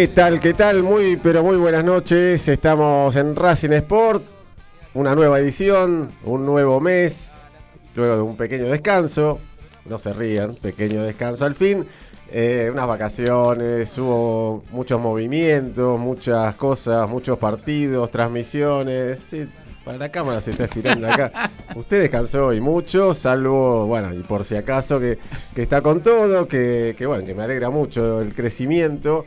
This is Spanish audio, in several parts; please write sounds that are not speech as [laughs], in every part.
¿Qué tal? ¿Qué tal? Muy, pero muy buenas noches. Estamos en Racing Sport. Una nueva edición, un nuevo mes, luego de un pequeño descanso. No se rían, pequeño descanso al fin. Eh, unas vacaciones, hubo muchos movimientos, muchas cosas, muchos partidos, transmisiones. Sí, para la cámara se está estirando acá. [laughs] Usted descansó y mucho, salvo, bueno, y por si acaso que, que está con todo, que, que bueno, que me alegra mucho el crecimiento.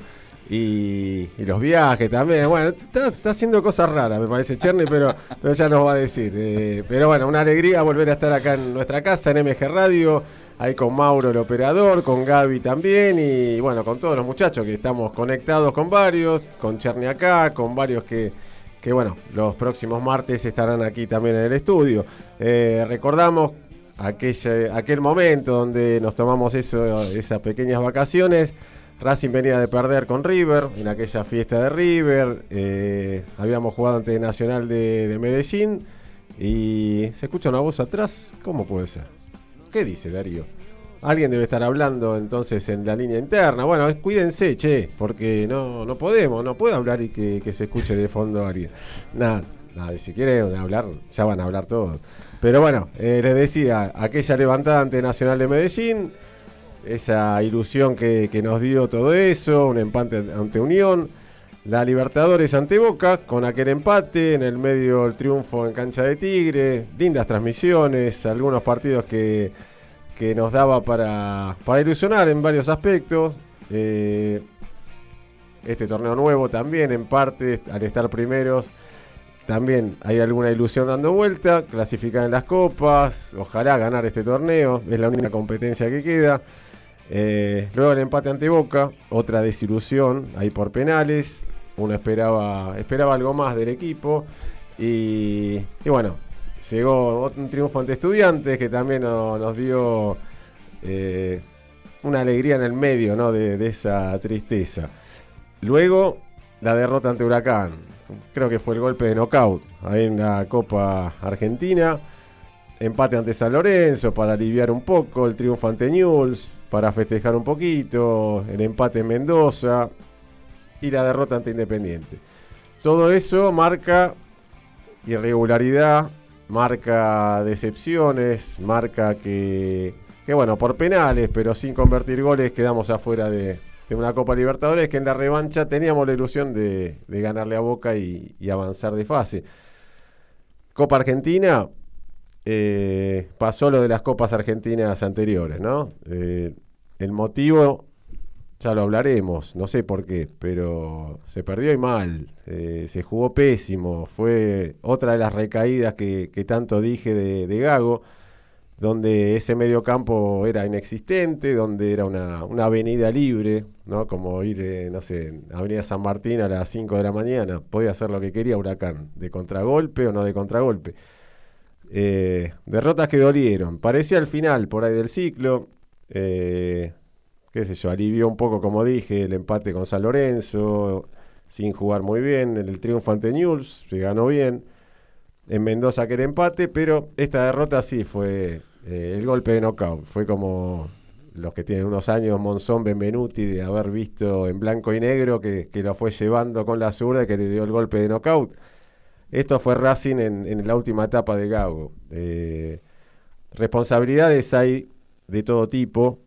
Y, y los viajes también. Bueno, está, haciendo cosas raras, me parece Cherny, pero, pero ya nos va a decir. Eh, pero bueno, una alegría volver a estar acá en nuestra casa, en MG Radio, ahí con Mauro, el operador, con Gaby también, y bueno, con todos los muchachos que estamos conectados con varios, con Cherny acá, con varios que, que bueno, los próximos martes estarán aquí también en el estudio. Eh, recordamos aquella, aquel momento donde nos tomamos eso, esas pequeñas vacaciones. Racing venía de perder con River en aquella fiesta de River. eh, habíamos jugado ante Nacional de, de Medellín. Y se escucha una voz atrás. ¿Cómo puede ser? ¿Qué dice Darío? Alguien debe estar hablando entonces en la línea interna. Bueno, cuídense, che, porque no, no podemos, no puedo hablar y que, se escuche de fondo alguien. Nada, nada, si quieren hablar, ya van a hablar todos. Pero bueno, eh, les decía, aquella levantada ante Nacional de Medellín, esa ilusión que, nos dio todo eso, un empate ante Unión, la Libertadores ante Boca, con aquel empate, en el medio el triunfo en cancha de Tigre, lindas transmisiones, algunos partidos que, que nos daba para, para ilusionar en varios aspectos. Eh, este torneo nuevo también, en parte, al estar primeros, también hay alguna ilusión dando vuelta, clasificar en las copas, ojalá ganar este torneo, es la única competencia que queda. Eh, luego el empate ante Boca, otra desilusión, ahí por penales. Uno esperaba, esperaba algo más del equipo. Y, y bueno, llegó un triunfo ante Estudiantes que también no- nos dio eh, una alegría en el medio ¿no? de, de esa tristeza. Luego, la derrota ante Huracán. Creo que fue el golpe de knockout ahí en la Copa Argentina. Empate ante San Lorenzo para aliviar un poco. El triunfo ante Newell's para festejar un poquito. El empate en Mendoza. Y la derrota ante Independiente. Todo eso marca irregularidad, marca decepciones, marca que, que bueno, por penales, pero sin convertir goles, quedamos afuera de, una Copa Libertadores que en la revancha teníamos la ilusión de, ganarle a Boca y, y avanzar de fase. Copa Argentina, eh, pasó lo de las Copas Argentinas anteriores, ¿no? Eh, el motivo, ya lo hablaremos, no sé por qué, pero se perdió y mal, eh, se jugó pésimo, fue otra de las recaídas que, tanto dije de, Gago, donde ese medio campo era inexistente, donde era una, una avenida libre, ¿no? Como ir, eh, no sé, en Avenida San Martín a las 5 de la mañana, podía hacer lo que quería Huracán, de contragolpe o no de contragolpe. Eh, derrotas que dolieron. Parecía el final por ahí del ciclo. Eh, qué sé yo, alivió un poco, como dije, el empate con San Lorenzo, sin jugar muy bien. El triunfo ante Newell's, se ganó bien. En Mendoza que era empate, pero esta derrota sí fue eh, el golpe de knockout. Fue como los que tienen unos años, Monzón Benvenuti, de haber visto en blanco y negro que, que lo fue llevando con la zurda que le dio el golpe de knockout. Esto fue Racing en, en la última etapa de Gago. Eh, responsabilidades hay de todo tipo.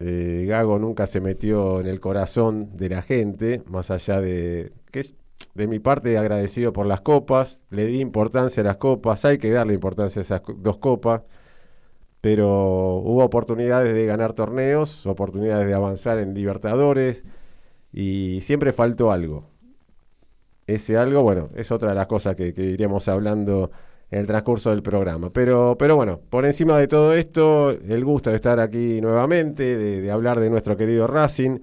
Eh, Gago nunca se metió en el corazón de la gente, más allá de que es de mi parte agradecido por las copas. Le di importancia a las copas, hay que darle importancia a esas dos copas. Pero hubo oportunidades de ganar torneos, oportunidades de avanzar en Libertadores y siempre faltó algo ese algo, bueno, es otra de las cosas que, que iremos hablando en el transcurso del programa. Pero, pero bueno, por encima de todo esto, el gusto de estar aquí nuevamente, de, hablar de nuestro querido Racing,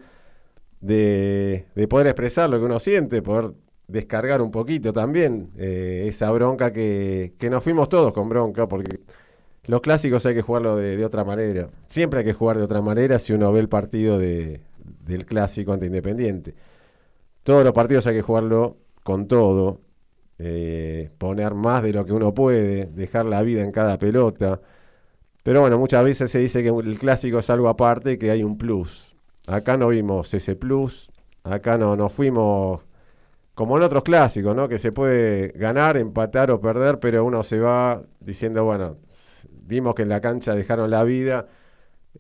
de, de poder expresar lo que uno siente, poder descargar un poquito también eh, esa bronca que, que nos fuimos todos con bronca, porque los clásicos hay que jugarlo de, de otra manera. Siempre hay que jugar de otra manera si uno ve el partido de- del clásico ante Independiente. Todos los partidos hay que jugarlo con todo, eh, poner más de lo que uno puede, dejar la vida en cada pelota. Pero bueno, muchas veces se dice que el clásico es algo aparte, que hay un plus. Acá no vimos ese plus, acá no, no fuimos como en otros clásicos, ¿no? Que se puede ganar, empatar o perder, pero uno se va diciendo, bueno, vimos que en la cancha dejaron la vida,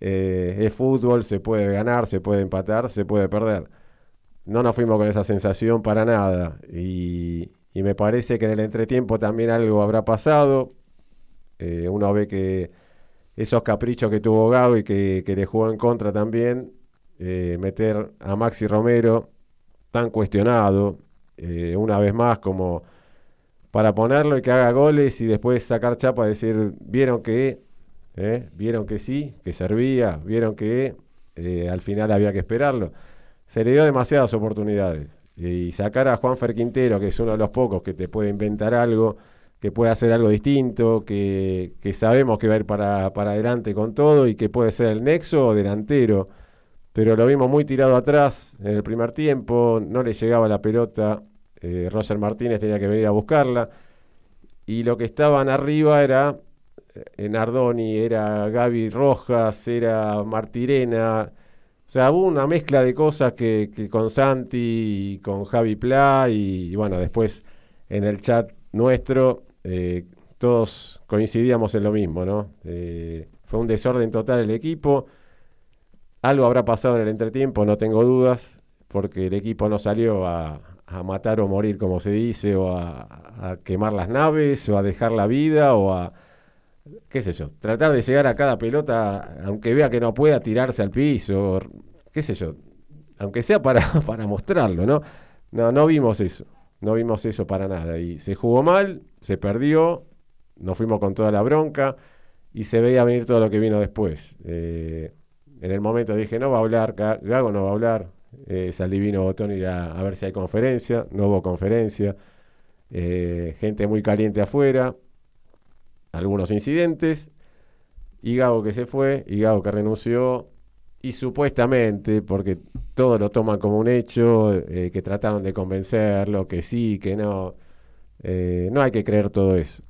eh, es fútbol, se puede ganar, se puede empatar, se puede perder no nos fuimos con esa sensación para nada. Y, y me parece que en el entretiempo también algo habrá pasado. Eh, uno ve que esos caprichos que tuvo Gago y que, le jugó en contra también, eh, meter a Maxi Romero tan cuestionado, eh, una vez más como para ponerlo y que haga goles y después sacar chapa y decir, vieron que, vieron que sí, que servía, vieron que al final había que esperarlo se le dio demasiadas oportunidades. Y sacar a Juanfer Quintero, que es uno de los pocos que te puede inventar algo, que puede hacer algo distinto, que, que sabemos que va a ir para, para adelante con todo y que puede ser el nexo o delantero. Pero lo vimos muy tirado atrás en el primer tiempo, no le llegaba la pelota, eh, Roger Martínez tenía que venir a buscarla. Y lo que estaban arriba era eh, Nardoni, era Gaby Rojas, era Martirena. O sea, hubo una mezcla de cosas que, con Santi y con Javi Pla y, bueno, después en el chat nuestro eh, todos coincidíamos en lo mismo, ¿no? Eh, fue un desorden total el equipo. Algo habrá pasado en el entretiempo, no tengo dudas, porque el equipo no salió a, matar o morir, como se dice, o a quemar las naves, o a dejar la vida, o a, qué sé yo, tratar de llegar a cada pelota, aunque vea que no pueda tirarse al piso, qué sé yo, aunque sea para, [laughs] para mostrarlo, ¿no? No, no vimos eso, no vimos eso para nada. Y se jugó mal, se perdió, nos fuimos con toda la bronca y se veía venir todo lo que vino después. Eh, en el momento dije, no va a hablar, Ga- Gago no va a hablar, eh, Saldivino Botón irá a ver si hay conferencia, no hubo conferencia, eh, gente muy caliente afuera, algunos incidentes, y Gago que se fue, y Gago que renunció, y supuestamente, porque todo lo toman como un hecho, eh, que trataron de convencerlo, que sí, que no, eh, no hay que creer todo eso.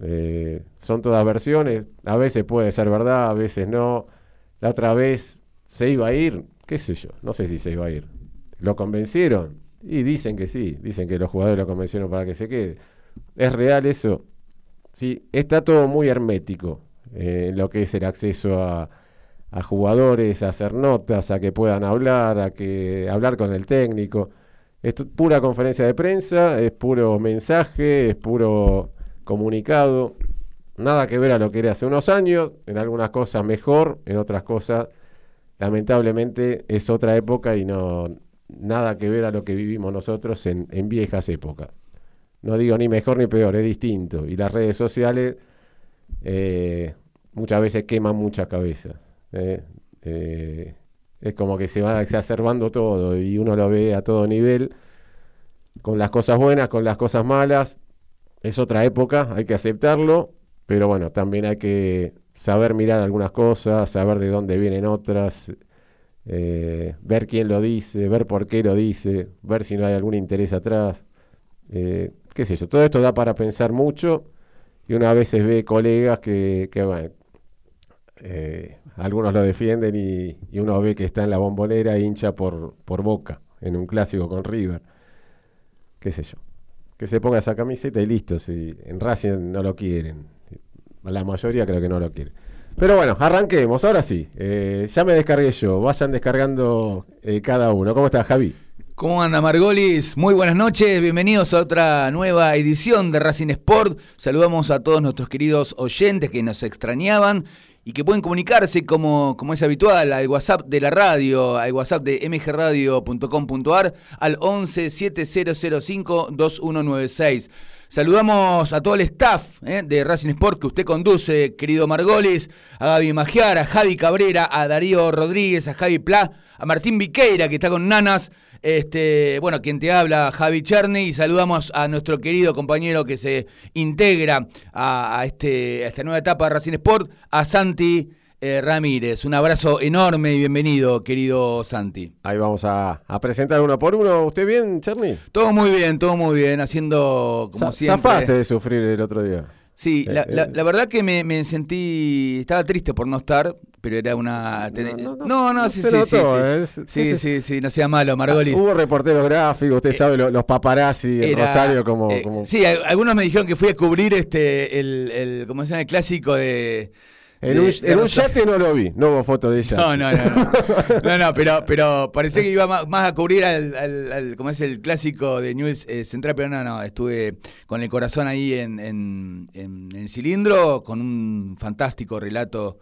Eh, son todas versiones, a veces puede ser verdad, a veces no. La otra vez se iba a ir, qué sé yo, no sé si se iba a ir. ¿Lo convencieron? Y dicen que sí, dicen que los jugadores lo convencieron para que se quede. ¿Es real eso? Sí, está todo muy hermético eh, lo que es el acceso a, jugadores, a hacer notas, a que puedan hablar, a que hablar con el técnico. Es pura conferencia de prensa, es puro mensaje, es puro comunicado. Nada que ver a lo que era hace unos años, en algunas cosas mejor, en otras cosas lamentablemente es otra época y no nada que ver a lo que vivimos nosotros en, en viejas épocas. No digo ni mejor ni peor, es distinto. Y las redes sociales eh, muchas veces queman muchas cabezas. ¿eh? Eh, es como que se va exacerbando todo y uno lo ve a todo nivel, con las cosas buenas, con las cosas malas. Es otra época, hay que aceptarlo, pero bueno, también hay que saber mirar algunas cosas, saber de dónde vienen otras, ver quién lo dice, ver por qué lo dice, ver si no hay algún interés atrás. Qué sé yo, todo esto da para pensar mucho y una a veces ve colegas que, eh, algunos lo defienden y, uno ve que está en la bombonera hincha por, por Boca en un clásico con River. Qué sé yo. Que se ponga esa camiseta y listo. Si en Racing no lo quieren. La mayoría creo que no lo quiere. Pero bueno, arranquemos. Ahora sí. Eh, ya me descargué yo. Vayan descargando eh, cada uno. ¿Cómo estás, Javi? ¿Cómo anda Margolis? Muy buenas noches, bienvenidos a otra nueva edición de Racing Sport. Saludamos a todos nuestros queridos oyentes que nos extrañaban y que pueden comunicarse como, como es habitual al WhatsApp de la radio, al WhatsApp de mgradio.com.ar al 11 7005 2196. Saludamos a todo el staff eh, de Racing Sport que usted conduce, querido Margolis, a Gaby Magiar, a Javi Cabrera, a Darío Rodríguez, a Javi Pla, a Martín Viqueira que está con Nanas, este, bueno, quien te habla, Javi Cherny, y saludamos a nuestro querido compañero que se integra a, a este, a esta nueva etapa de Racing Sport, a Santi eh, Ramírez. Un abrazo enorme y bienvenido, querido Santi. Ahí vamos a, a presentar uno por uno. ¿Usted bien, Cherny? Todo muy bien, todo muy bien, haciendo como siempre. Zafaste de sufrir el otro día. Sí, Eh, la, eh. la- la verdad que me, me sentí, estaba triste por no estar, pero era una... No, no, no, no, no, no sí, sí, notó, sí, sí. eh, es- Sí, sí, sí, sí, no sea malo, Margoli. Ah, hubo reporteros gráficos, usted Eh, sabe, lo- los paparazzi, el Era- Rosario como... eh, como- Sí, algunos me dijeron que fui a cubrir este el, el ¿cómo se llama? el clásico de. en de- un, de en un yate no lo vi, no hubo foto de ella. No, no, no, no. [laughs] No, no, pero, pero parecía que iba más, más a cubrir al, al, al- ¿cómo es el clásico de News eh, Central, pero no, no, estuve con el corazón ahí en, en, en- en cilindro, con un fantástico relato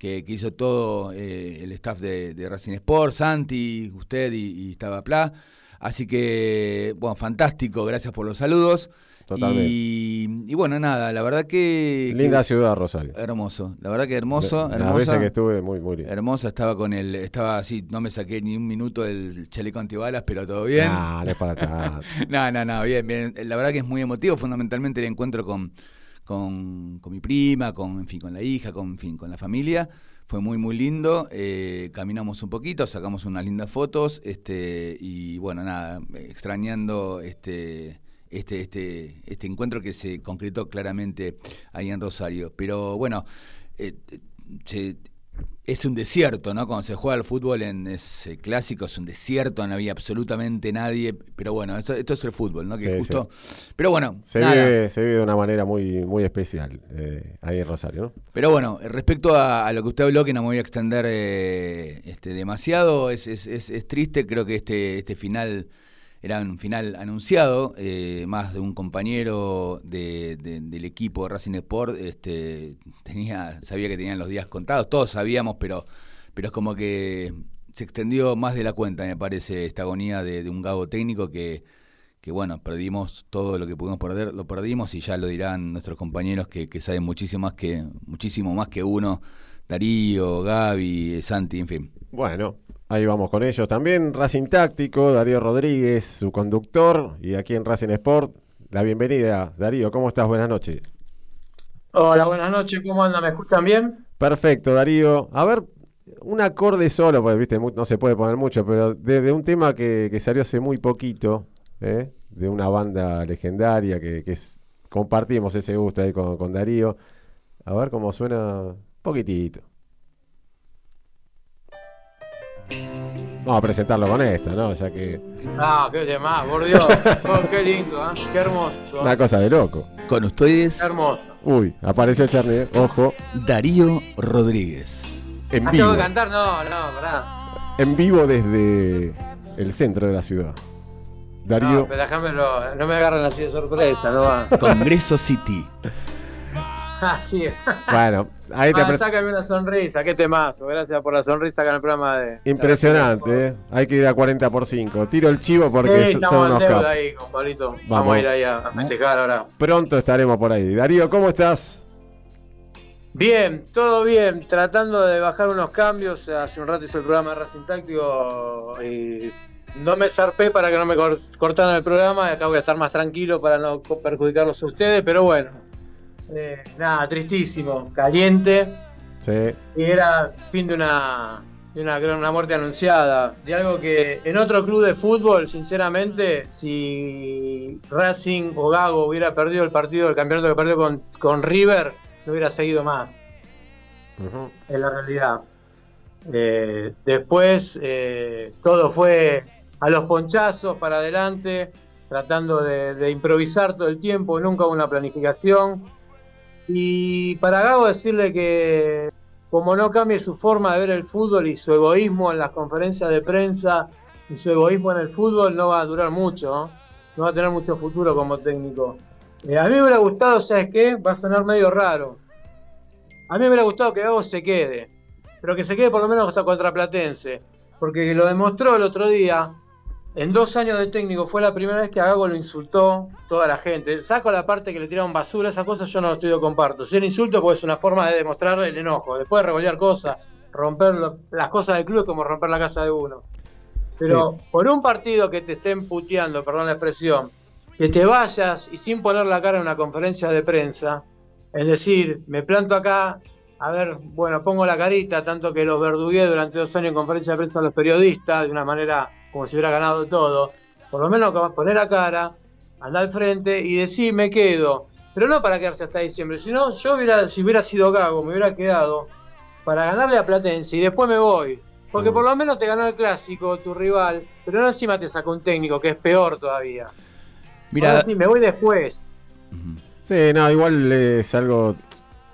que, que hizo todo eh, el staff de, de Racing Sport, Santi, usted y, y estaba Pla. Así que, bueno, fantástico, gracias por los saludos. Totalmente. Y, y bueno, nada, la verdad que... Linda que- ciudad, Rosario. Hermoso, la verdad que hermoso, Las hermosa. veces que estuve, muy, muy lindo. Hermosa, estaba con el, estaba así, no me saqué ni un minuto del chaleco antibalas, pero todo bien. Nah, no es para. [laughs] No, no, no, bien, bien. La verdad que es muy emotivo, fundamentalmente el encuentro con, con, con mi prima, con, en fin, con la hija, con, en fin, con la familia. Fue muy, muy lindo. eh, caminamos un poquito, sacamos unas lindas fotos, este, y bueno, nada, extrañando este, este, este, este encuentro que se concretó claramente ahí en Rosario. Pero bueno, eh, se- es un desierto, ¿no? Cuando se juega al fútbol en ese clásico es un desierto, no había absolutamente nadie. Pero bueno, esto, esto es el fútbol, ¿no? Que Sí, justo. Pero bueno, Se vive, se vive de una manera muy, muy especial eh, ahí en Rosario, ¿no? Pero bueno, respecto a, a lo que usted habló, que no me voy a extender eh, este, demasiado, es, es, es- es triste, creo que este, este final era un final anunciado, eh, más de un compañero de- de- del equipo de Racing Sport, este, tenía, sabía que tenían los días contados, todos sabíamos, pero, pero es como que se extendió más de la cuenta, me parece, esta agonía de, de un gago técnico que, que bueno, perdimos todo lo que pudimos perder, lo perdimos y ya lo dirán nuestros compañeros que, que saben muchísimo más que, muchísimo más que uno Darío, Gaby, Santi, en fin. Bueno, ahí vamos con ellos. También Racing Táctico, Darío Rodríguez, su conductor, y aquí en Racing Sport, la bienvenida. Darío, ¿cómo estás? Buenas noches. Hola, buenas noches, ¿cómo andan? ¿Me escuchan bien? Perfecto, Darío. A ver, un acorde solo, pues viste, no se puede poner mucho, pero de, un tema que, salió hace muy poquito, ¿eh? de una banda legendaria que, compartimos ese gusto ahí con, con Darío. A ver cómo suena poquitito. Vamos a presentarlo con esta, ¿no? Ya que. Ah, qué demás, por Dios. [laughs] Oh, qué lindo, ¿eh? Qué hermoso. Una cosa de loco. Con ustedes. hermoso. Uy, apareció Charlie, ¿eh? ojo. Darío Rodríguez. En vivo. ¿Tengo que cantar? No, no, pará. En vivo desde el centro de la ciudad. Darío. No, pero déjamelo, no me agarren así de sorpresa, no va. Congreso City. [laughs] Así es. Bueno, ahí te ah, sácame una sonrisa, qué temazo. Gracias por la sonrisa en el programa de. Impresionante, ¿eh? Hay que ir a 40 por 5. Tiro el chivo porque sí, son unos ahí, Vamos. Vamos. a ir ahí a festejar ahora. Pronto estaremos por ahí. Darío, ¿cómo estás? Bien, todo bien. Tratando de bajar unos cambios. Hace un rato hice el programa de Racing Táctico y no me zarpé para que no me cortaran el programa. Acá voy a estar más tranquilo para no perjudicarlos a ustedes, pero bueno eh, nada, tristísimo, caliente. Sí. Y era fin de una, de una, una muerte anunciada. De algo que en otro club de fútbol, sinceramente, si Racing o Gago hubiera perdido el partido, el campeonato que perdió con, con River, no hubiera seguido más. En la realidad. Eh, después eh, todo fue a los ponchazos para adelante, tratando de, de improvisar todo el tiempo, nunca hubo una planificación y para Gago decirle que como no cambie su forma de ver el fútbol y su egoísmo en las conferencias de prensa y su egoísmo en el fútbol no va a durar mucho, no, va a tener mucho futuro como técnico. Eh, a mí me hubiera gustado, ¿sabes qué? Va a sonar medio raro. A mí me hubiera gustado que Gago se quede, pero que se quede por lo menos hasta contra Platense, porque lo demostró el otro día en dos años de técnico fue la primera vez que a Gago lo insultó toda la gente. Saco la parte que le tiraron basura, esas cosas yo no estoy comparto. Si el insulto pues es una forma de demostrar el enojo. Después de revolear cosas, romper las cosas del club como romper la casa de uno. Pero por un partido que te estén puteando, perdón la expresión, que te vayas y sin poner la cara en una conferencia de prensa, es decir, me planto acá, a ver, bueno, pongo la carita, tanto que los verdugué durante dos años en conferencia de prensa a los periodistas de una manera como si hubiera ganado todo, por lo menos poner la cara, andar al frente y decir me quedo. Pero no para quedarse hasta diciembre, sino yo hubiera, si hubiera sido Gago, me hubiera quedado para ganarle a Platense y después me voy. Porque mm. por lo menos te ganó el clásico, tu rival, pero no encima te sacó un técnico, que es peor todavía. Mira, sí, me voy después. Sí, no, igual es algo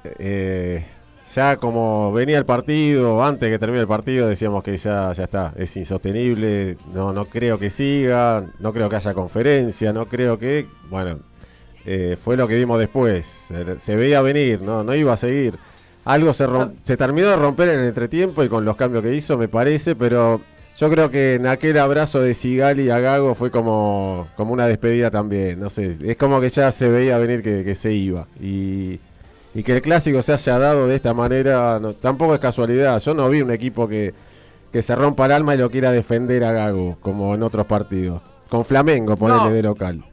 eh, ya como venía el partido, antes que termine el partido, decíamos que ya, ya está, es insostenible, no, no creo que siga, no creo que haya conferencia, no creo que, bueno, eh, fue lo que vimos después, se, veía venir, no, no iba a seguir. Algo se, se terminó de romper en el entretiempo y con los cambios que hizo, me parece, pero yo creo que en aquel abrazo de Sigali a Gago fue como, como una despedida también, no sé, es como que ya se veía venir que, que se iba. Y y que el clásico se haya dado de esta manera tampoco es casualidad. Yo no vi un equipo que, se rompa el alma y lo quiera defender a Gago, como en otros partidos. Con Flamengo, ponerle de local.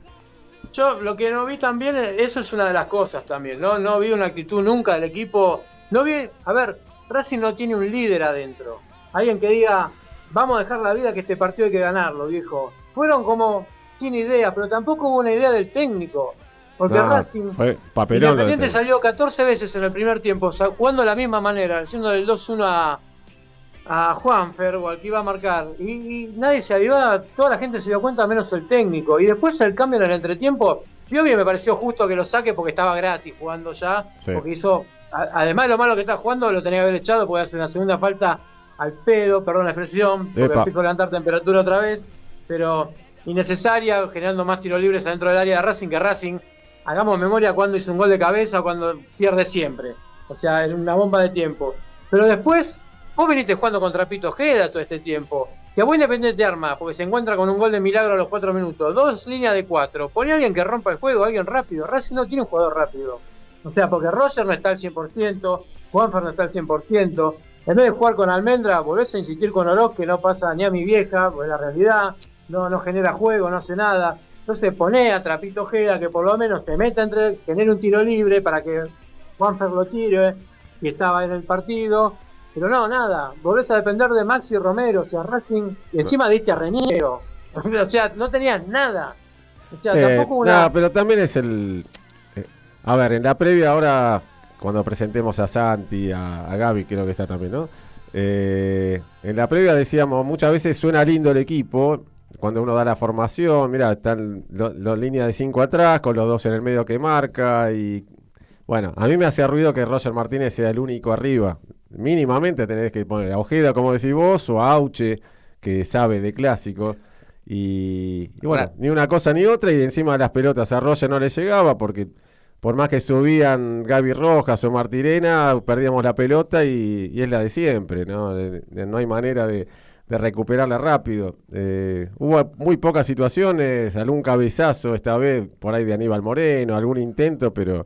Yo lo que no vi también, eso es una de las cosas también, ¿no? No vi una actitud nunca del equipo. No vi, a ver, Racing no tiene un líder adentro. Alguien que diga, vamos a dejar la vida que este partido hay que ganarlo, viejo. Fueron como, tiene idea, pero tampoco hubo una idea del técnico. Porque Racing fue Independiente salió 14 veces en el primer tiempo, jugando de la misma manera, haciendo del 2-1 a, a Juanfer o al que iba a marcar. Y, nadie se avivaba, toda la gente se dio cuenta, menos el técnico. Y después el cambio en el entretiempo, yo bien me pareció justo que lo saque porque estaba gratis jugando ya. Porque hizo, además de lo malo que está jugando, lo tenía que haber echado porque hace una segunda falta al pedo, perdón la expresión, porque empiezo a levantar temperatura otra vez. Pero innecesaria, generando más tiros libres adentro del área de Racing que Racing hagamos memoria cuando hizo un gol de cabeza o cuando pierde siempre. O sea, en una bomba de tiempo. Pero después, vos viniste jugando contra Pito Jeda todo este tiempo. Que a vos Independiente te arma, porque se encuentra con un gol de milagro a los cuatro minutos. Dos líneas de cuatro. Pone a alguien que rompa el juego, alguien rápido. Racing no tiene un jugador rápido. O sea, porque Roger no está al 100%, Juanfer no está al 100%. En vez de jugar con Almendra, volvés a insistir con Oroz, que no pasa ni a mi vieja, pues la realidad, no, no genera juego, no hace nada. Entonces pone a Trapito Ojeda que por lo menos se meta entre, genere un tiro libre para que Juanfer lo tire y estaba en el partido. Pero no, nada, volvés a depender de Maxi Romero, o sea, Racing, y encima diste a Reniero. [laughs] o sea, no tenías nada. O sea, Sí, tampoco una. no, pero también es el. eh, a ver, en la previa ahora, cuando presentemos a Santi, a, a Gaby, creo que está también, ¿no? Eh, en la previa decíamos, muchas veces suena lindo el equipo. Cuando uno da la formación, mira, están los líneas de 5 atrás, con los dos en el medio que marca. Y bueno, a mí me hacía ruido que Roger Martínez sea el único arriba. Mínimamente tenés que poner a Ojeda, como decís vos, o a Auche, que sabe de clásico. Y, y bueno, Claro. ni una cosa ni otra, y encima las pelotas a Roger no le llegaba, porque por más que subían Gaby Rojas o Martirena, perdíamos la pelota y, y es la de siempre, ¿no? No hay manera de, de recuperarla rápido. Eh, hubo muy pocas situaciones, algún cabezazo esta vez por ahí de Aníbal Moreno, algún intento, pero,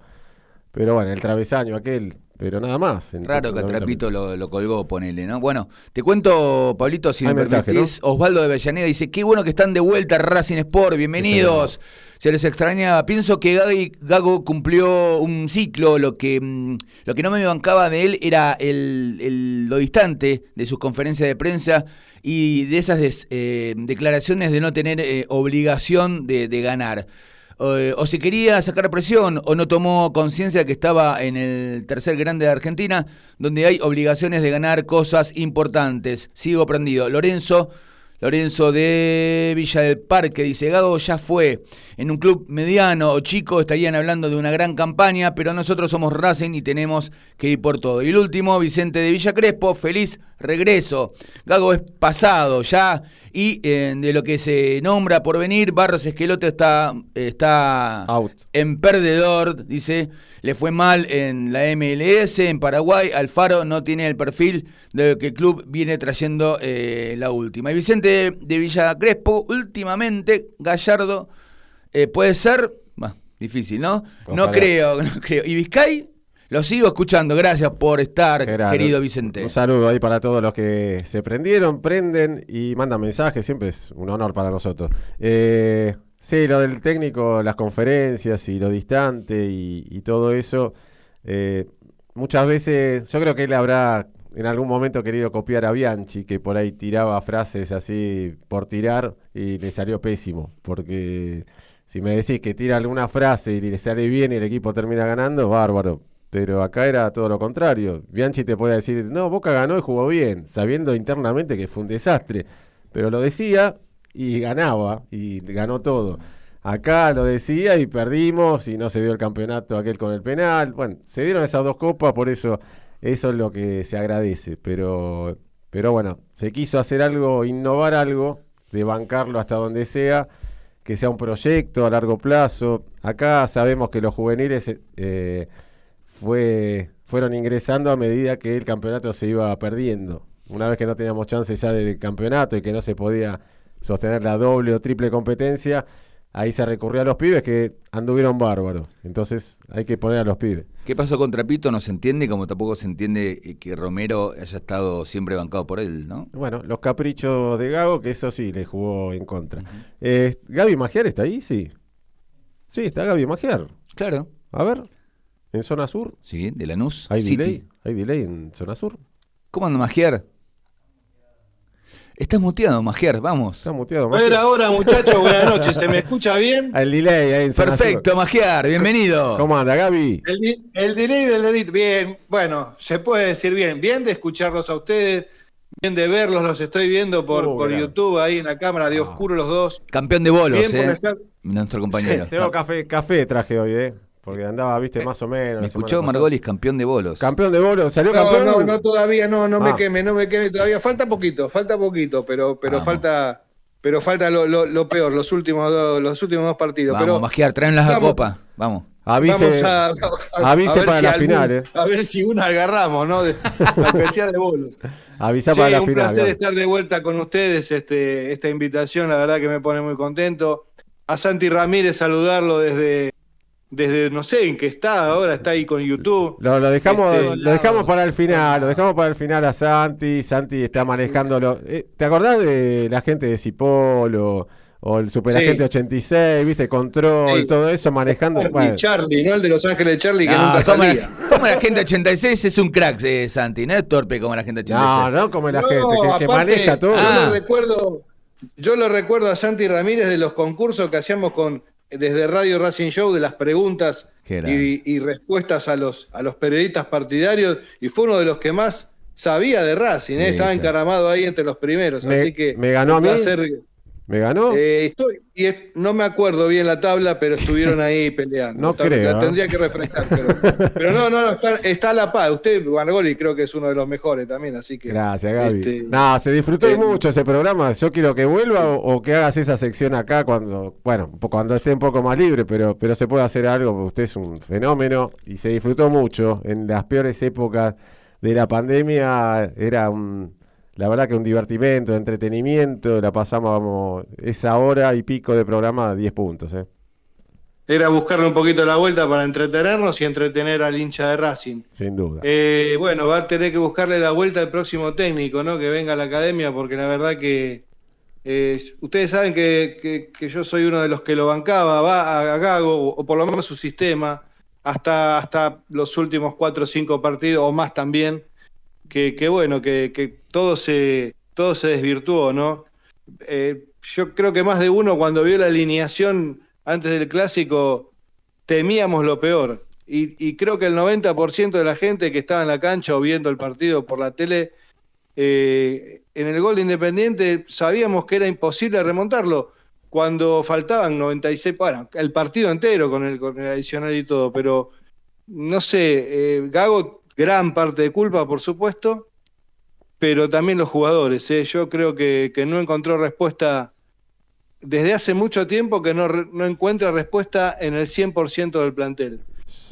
pero bueno, el travesaño aquel, pero nada más. Raro que en- Trapito lo, lo colgó, ponele, ¿no? Bueno, te cuento, Pablito, si Hay me mensaje, permitís. Osvaldo de Avellaneda dice, qué bueno que están de vuelta Racing Sport, bienvenidos. Se les extrañaba. Pienso que Gago, cumplió un ciclo, lo que, mm, lo que no me bancaba de él era el, lo distante de sus conferencias de prensa y de esas des- eh, declaraciones de no tener eh, obligación de, de ganar. Eh, o se quería sacar presión o no tomó conciencia que estaba en el tercer grande de Argentina, donde hay obligaciones de ganar cosas importantes. Sigo prendido. Lorenzo, Lorenzo de Villa del Parque dice, Gago ya fue. En un club mediano o chico estarían hablando de una gran campaña, pero nosotros somos Racing y tenemos que ir por todo. Y el último, Vicente de Villa Crespo, feliz regreso. Gago es pasado ya y eh, de lo que se nombra por venir, Barros Esquelote está, está Out. en perdedor, dice, le fue mal en la MLS, en Paraguay, Alfaro no tiene el perfil de que el club viene trayendo eh, la última. Y Vicente de Villa Crespo, últimamente, Gallardo, eh, puede ser, bah, difícil, ¿no? No creo, [laughs] no creo. Y Vizcay, lo sigo escuchando, gracias por estar, querido Vicente. Un saludo ahí para todos los que se prendieron, prenden y mandan mensajes. Siempre es un honor para nosotros. Eh, sí, lo del técnico, las conferencias y lo distante y, todo eso. eh, muchas veces, yo creo que él habrá en algún momento querido copiar a Bianchi, que por ahí tiraba frases así por tirar y le salió pésimo. Porque si me decís que tira alguna frase y le sale bien y el equipo termina ganando, bárbaro. Pero acá era todo lo contrario. Bianchi te puede decir, no, Boca ganó y jugó bien, sabiendo internamente que fue un desastre. Pero lo decía y ganaba y ganó todo. Acá lo decía y perdimos y no se dio el campeonato aquel con el penal. Bueno, se dieron esas dos copas, por eso eso es lo que se agradece. Pero, pero bueno, se quiso hacer algo, innovar algo, de bancarlo hasta donde sea, que sea un proyecto a largo plazo. Acá sabemos que los juveniles eh, fue, fueron ingresando a medida que el campeonato se iba perdiendo. Una vez que no teníamos chance ya del campeonato y que no se podía sostener la doble o triple competencia, ahí se recurrió a los pibes que anduvieron bárbaros. Entonces hay que poner a los pibes. ¿Qué pasó con Trapito? No se entiende, como tampoco se entiende que Romero haya estado siempre bancado por él, ¿no? Bueno, los caprichos de Gago, que eso sí le jugó en contra. Eh, ¿Gaby Magiar está ahí? Sí. Sí, está Gaby Magiar. Claro. A ver, en zona sur. Sí, de Lanús. ¿Hay City. delay? ¿Hay delay en zona sur? ¿Cómo anda Magiar? Estás muteado, Magiar, vamos. Está muteado. A ver Magiar. ahora, muchachos, buenas noches. ¿Se me escucha bien? [laughs] El delay ahí en. Perfecto, Magiar, bienvenido. ¿Cómo anda, Gaby? El, di- el delay del edit, bien. Bueno, se puede decir bien. Bien de escucharlos a ustedes, bien de verlos, los estoy viendo por, por. YouTube ahí en la cámara de Ah. oscuro los dos. Campeón de bolos, Bien por eh. estar. Nuestro compañero. [laughs] Tengo café, café traje hoy, ¿eh? Porque andaba, viste, más o menos. Me escuchó. Margolis, campeón de bolos. Campeón de bolo, ¿salió No, campeón? no, no, todavía no, no Ah. me queme, no me queme todavía. Falta poquito, falta poquito, pero, pero Vamos. falta, pero falta lo, lo- lo peor, los últimos dos, los últimos dos partidos. Vamos, pero Magiar, traen las Vamos. copa. Vamos. Avise, vamos a, a- avise a para si la algún- final, eh. A ver si una agarramos, ¿no? De, [laughs] la especial de bolos. avisa Sí, para la un final. placer Gaby. estar de vuelta con ustedes. Este, esta invitación, la verdad que me pone muy contento. A Santi Ramírez saludarlo desde, desde no sé en qué está ahora, está ahí con YouTube. Lo, lo dejamos, Este, lo dejamos para el final, lo dejamos para el final a Santi. Santi está manejándolo. Eh, ¿Te acordás de la gente de Cipol o, el Superagente Sí. 86, viste, control, Sí. todo eso manejando? Y Bueno, Charlie, ¿no? El de Los Ángeles Charlie que No, nunca como, salía. la, como la gente 86 es un crack, eh, Santi, no es torpe como la gente 86. no, no como la No, gente que, que maneja todo. Yo Ah. lo recuerdo, yo lo recuerdo a Santi Ramírez de los concursos que hacíamos con desde Radio Racing Show de las preguntas y, y respuestas a los a los periodistas partidarios y fue uno de los que más sabía de Racing, Sí, ¿eh? estaba sí. encaramado ahí entre los primeros, Me- así que me ganó a mí. placer. ¿Me ganó? Eh, estoy, y es- no me acuerdo bien la tabla, pero estuvieron ahí [laughs] peleando. No creo, La tendría que refrescar, pero, pero no, no, no, está, la paz. Usted, Margoli, creo que es uno de los mejores también, así que. Gracias, Gaby. este, no, se disfrutó eh, mucho ese programa. Yo quiero que vuelva o, o que hagas esa sección acá cuando, bueno, cuando esté un poco más libre, pero, pero se puede hacer algo. porque Usted es un fenómeno y se disfrutó mucho. En las peores épocas de la pandemia era un, la verdad que un divertimento, entretenimiento. La pasamos esa hora y pico de programa a 10 puntos. ¿eh? Era buscarle un poquito la vuelta para entretenernos y entretener al hincha de Racing. Sin duda. Eh, bueno, va a tener que buscarle la vuelta al próximo técnico, ¿no? Que venga a la academia, porque la verdad que eh, ustedes saben que, que- que yo soy uno de los que lo bancaba, va a, a Gago, o, o por lo menos su sistema, hasta, hasta los últimos cuatro o cinco partidos, o más también, que, que bueno, que todo se, todo se desvirtuó, ¿no? Eh, yo creo que más de uno cuando vio la alineación antes del clásico temíamos lo peor. Y, creo que el 90% de la gente que estaba en la cancha o viendo el partido por la tele, eh, en el gol de Independiente sabíamos que era imposible remontarlo. Cuando faltaban 96, bueno, el partido entero con el, con el adicional y todo, pero no sé, eh, Gago, gran parte de culpa, por supuesto, pero también los jugadores. eh. Yo creo que, que no encontró respuesta desde hace mucho tiempo que no, no encuentra respuesta en el 100% del plantel.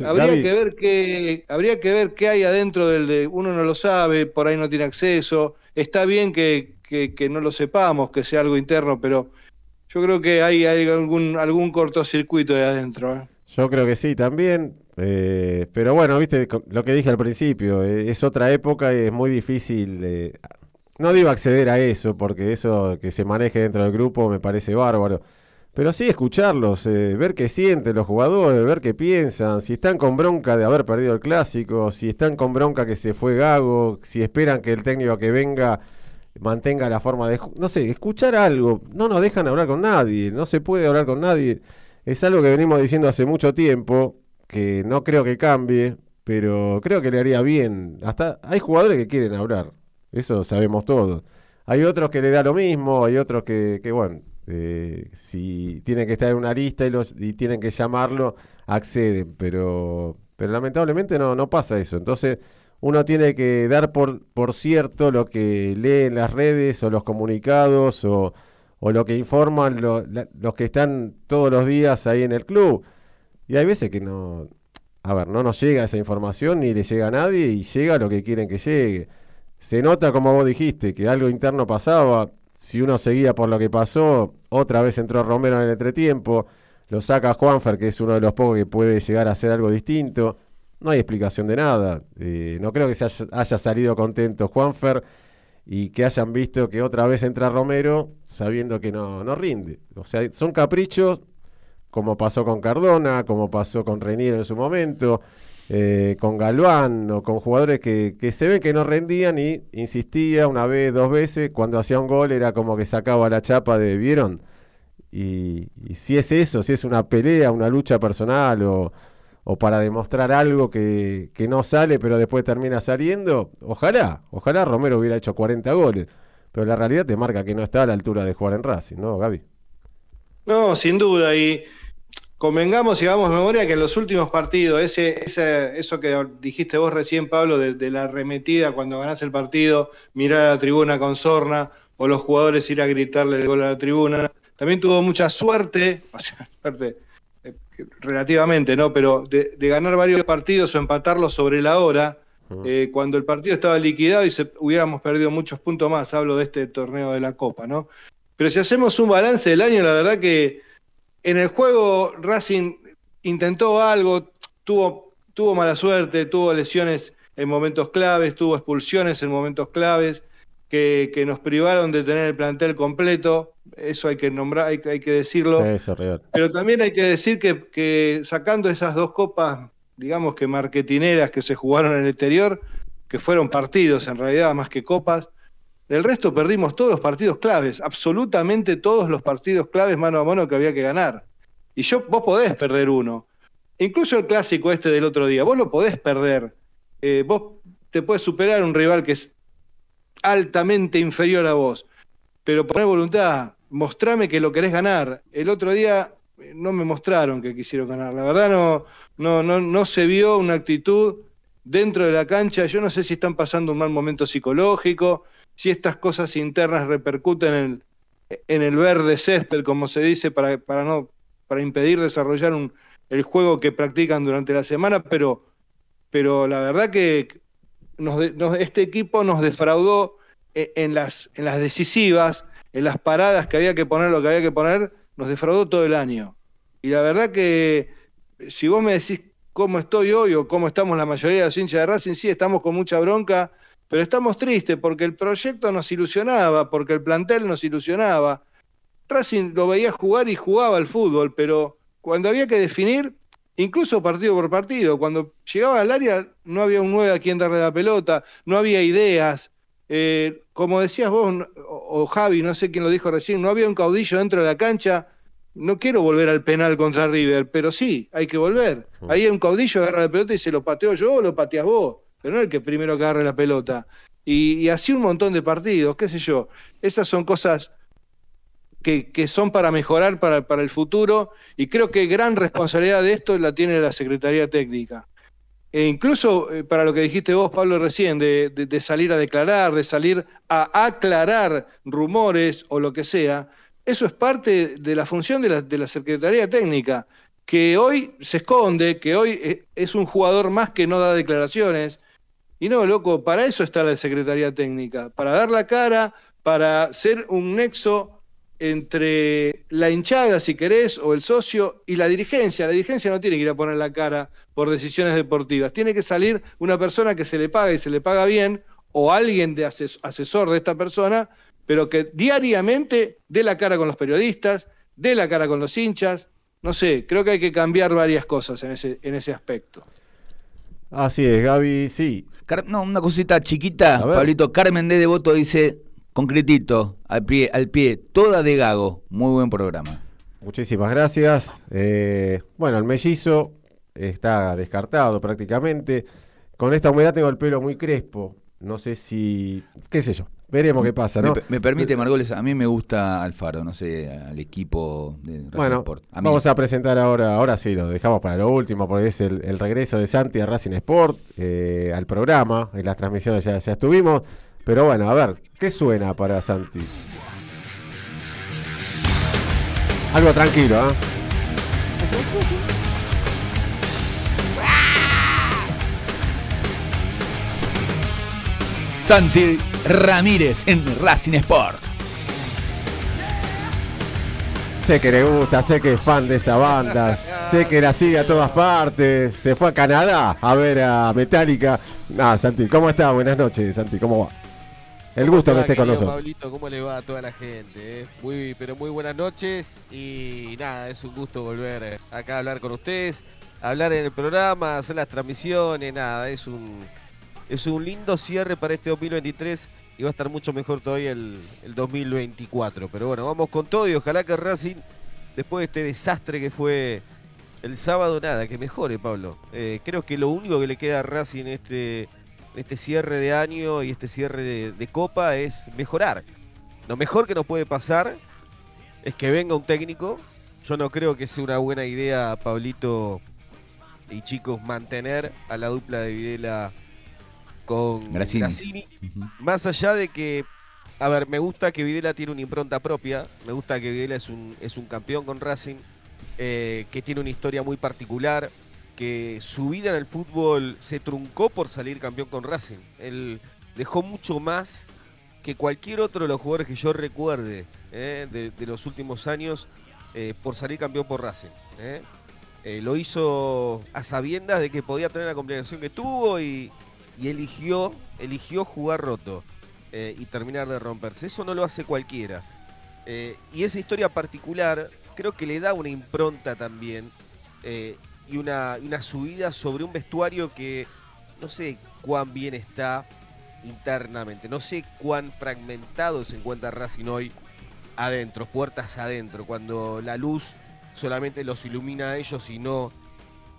Habría que ver qué habría que ver qué hay adentro del de uno no lo sabe, por ahí no tiene acceso. Está bien que, que- que no lo sepamos, que sea algo interno, pero yo creo que hay, hay algún algún cortocircuito de adentro. ¿eh? Yo creo que sí también. eh, pero bueno, viste lo que dije al principio, eh, es otra época y es muy difícil. eh, no digo acceder a eso, porque eso que se maneje dentro del grupo me parece bárbaro. Pero sí escucharlos, eh, ver qué sienten los jugadores, ver qué piensan, si están con bronca de haber perdido el clásico, si están con bronca que se fue Gago, si esperan que el técnico que venga mantenga la forma de... No sé, escuchar algo. No nos dejan hablar con nadie, no se puede hablar con nadie. Es algo que venimos diciendo hace mucho tiempo, que no creo que cambie, pero creo que le haría bien. Hasta hay jugadores que quieren hablar, eso sabemos todos. Hay otros que le da lo mismo, hay otros que, que bueno, eh, si tienen que estar en una lista y, los, y tienen que llamarlo, acceden, pero, pero lamentablemente no, no pasa eso. Entonces uno tiene que dar por, por cierto lo que lee en las redes o los comunicados o, o lo que informan lo- los que están todos los días ahí en el club. Y hay veces que no, a ver, no nos llega esa información ni le llega a nadie y llega lo que quieren que llegue. Se nota, como vos dijiste, que algo interno pasaba. Si uno seguía por lo que pasó, otra vez entró Romero en el entretiempo, lo saca Juanfer, que es uno de los pocos que puede llegar a hacer algo distinto. No hay explicación de nada. Eh, no creo que se haya, haya salido contento Juanfer y que hayan visto que otra vez entra Romero sabiendo que no, no rinde. O sea, son caprichos como pasó con Cardona, como pasó con Reiniero en su momento, eh, con Galván o con jugadores que, que se ven que no rendían y insistía una vez, dos veces, cuando hacía un gol era como que sacaba la chapa de, ¿vieron? Y, y si es eso, si es una pelea, una lucha personal o, o para demostrar algo que, que no sale pero después termina saliendo, ojalá, ojalá Romero hubiera hecho 40 goles, pero la realidad te marca que no está a la altura de jugar en Racing, ¿no, Gaby? No, sin duda. Y convengamos y hagamos memoria que en los últimos partidos, ese, ese, eso que dijiste vos recién, Pablo, de, de la arremetida cuando ganás el partido, mirar a la tribuna con sorna, o los jugadores ir a gritarle el gol a la tribuna. También tuvo mucha suerte, [laughs] o sea, suerte relativamente, ¿no? Pero de, de ganar varios partidos o empatarlos sobre la hora, eh, cuando el partido estaba liquidado y se, hubiéramos perdido muchos puntos más. Hablo de este torneo de la Copa, ¿no? Pero si hacemos un balance del año, la verdad que en el juego Racing intentó algo, tuvo, tuvo mala suerte, tuvo lesiones en momentos claves, tuvo expulsiones en momentos claves que, que nos privaron de tener el plantel completo. Eso hay que nombrar, hay, que- hay que decirlo. Eso. Pero también hay que decir que, que sacando esas dos copas, digamos que marketineras que se jugaron en el exterior, que fueron partidos en realidad más que copas, del resto perdimos todos los partidos claves, absolutamente todos los partidos claves mano a mano que había que ganar. Y yo, vos podés perder uno. Incluso el clásico este del otro día, vos lo podés perder. Eh, vos te puedes superar un rival que es altamente inferior a vos. Pero poner voluntad, mostrame que lo querés ganar. El otro día eh, no me mostraron que quisieron ganar. La verdad no, no, no, no se vio una actitud dentro de la cancha. Yo no sé si están pasando un mal momento psicológico, si estas cosas internas repercuten en el, en el verde césped, como se dice, para, para, no, para impedir desarrollar un, el juego que practican durante la semana, pero, pero la verdad que nos nos- este equipo nos defraudó e- en las, en las decisivas, en las paradas que había que poner lo que había que poner, nos defraudó todo el año. Y la verdad que si vos me decís cómo estoy hoy o cómo estamos la mayoría de los hinchas de Racing, sí, estamos con mucha bronca, pero estamos tristes porque el proyecto nos ilusionaba, porque el plantel nos ilusionaba. Racing lo veía jugar y jugaba al fútbol, pero cuando había que definir, incluso partido por partido, cuando llegaba al área no había un 9 a quien darle la pelota, no había ideas. Eh, como decías vos, o, o Javi, no sé quién lo dijo recién, no había un caudillo dentro de la cancha. No quiero volver al penal contra River, pero sí, hay que volver. Ahí hay un caudillo, agarra la pelota y se lo pateo yo o lo pateas vos, pero no el que primero que agarre la pelota. Y, y así un montón de partidos, qué sé yo. Esas son cosas que, que son para mejorar para, para el futuro y creo que gran responsabilidad de esto la tiene la Secretaría Técnica. E incluso eh, para lo que dijiste vos, Pablo, recién, de, salir a declarar, de salir a aclarar rumores o lo que sea, eso es parte de la función de la, de la Secretaría Técnica, que hoy se esconde, que hoy eh, es un jugador más que no da declaraciones. Y no, loco, para eso está la Secretaría Técnica, para dar la cara, para ser un nexo entre la hinchada, si querés, o el socio y la dirigencia. La dirigencia no tiene que ir a poner la cara por decisiones deportivas. Tiene que salir una persona que se le paga y se le paga bien, o alguien de ases- asesor de esta persona, pero que diariamente dé la cara con los periodistas, dé la cara con los hinchas. No sé, creo que hay que cambiar varias cosas en ese, en ese aspecto. Así es, Gaby, sí. Car- no, una cosita chiquita. Pablito. Carmen de Devoto dice, concretito, al pie, al pie, toda de Gago. Muy buen programa. Muchísimas gracias. Eh, bueno, el mellizo está descartado prácticamente. Con esta humedad tengo el pelo muy crespo. No sé si. qué sé yo. Veremos qué pasa, ¿no? me permite, Margoles, a mí me gusta Alfaro, no sé, al equipo de Racing Bueno, Sport. A mí. vamos a presentar ahora, ahora sí, lo dejamos para lo último, porque es el, el regreso de Santi a Racing Sport, eh, al programa, en las transmisiones ya, ya estuvimos, pero bueno, a ver, ¿qué suena para Santi? Algo tranquilo, ¿ah? Santi Ramírez en Racing Sport. Sé que le gusta, sé que es fan de esa banda, sé que la sigue a todas partes, se fue a Canadá a ver a Metallica. Ah, Santi, ¿cómo está? Buenas noches, Santi, ¿cómo va? El gusto que esté con nosotros. Pablito, ¿cómo le va a toda la gente? eh? Muy, pero muy buenas noches y nada, es un gusto volver acá a hablar con ustedes, hablar en el programa, hacer las transmisiones, nada, es un es un lindo cierre para este 2023 y va a estar mucho mejor todavía el, el 2024. Pero bueno, vamos con todo y ojalá que Racing, después de este desastre que fue el sábado, nada, que mejore, Pablo. Eh, creo que lo único que le queda a Racing este, este cierre de año y este cierre de, de Copa es mejorar. Lo mejor que nos puede pasar es que venga un técnico. Yo no creo que sea una buena idea, Pablito y chicos, mantener a la dupla de Videla con Grassini. Más allá de que, a ver, me gusta que Videla tiene una impronta propia, me gusta que Videla es un, es un campeón con Racing, eh, que tiene una historia muy particular, que su vida en el fútbol se truncó por salir campeón con Racing. Él dejó mucho más que cualquier otro de los jugadores que yo recuerde eh, de, los últimos años eh, por salir campeón por Racing. eh. Lo hizo a sabiendas de que podía tener la complicación que tuvo y, y eligió, eligió jugar roto y terminar de romperse. Eso no lo hace cualquiera. Y esa historia particular creo que le da una impronta también y una, una subida sobre un vestuario que no sé cuán bien está internamente, no sé cuán fragmentado se encuentra Racing hoy adentro, puertas adentro, cuando la luz solamente los ilumina a ellos y no,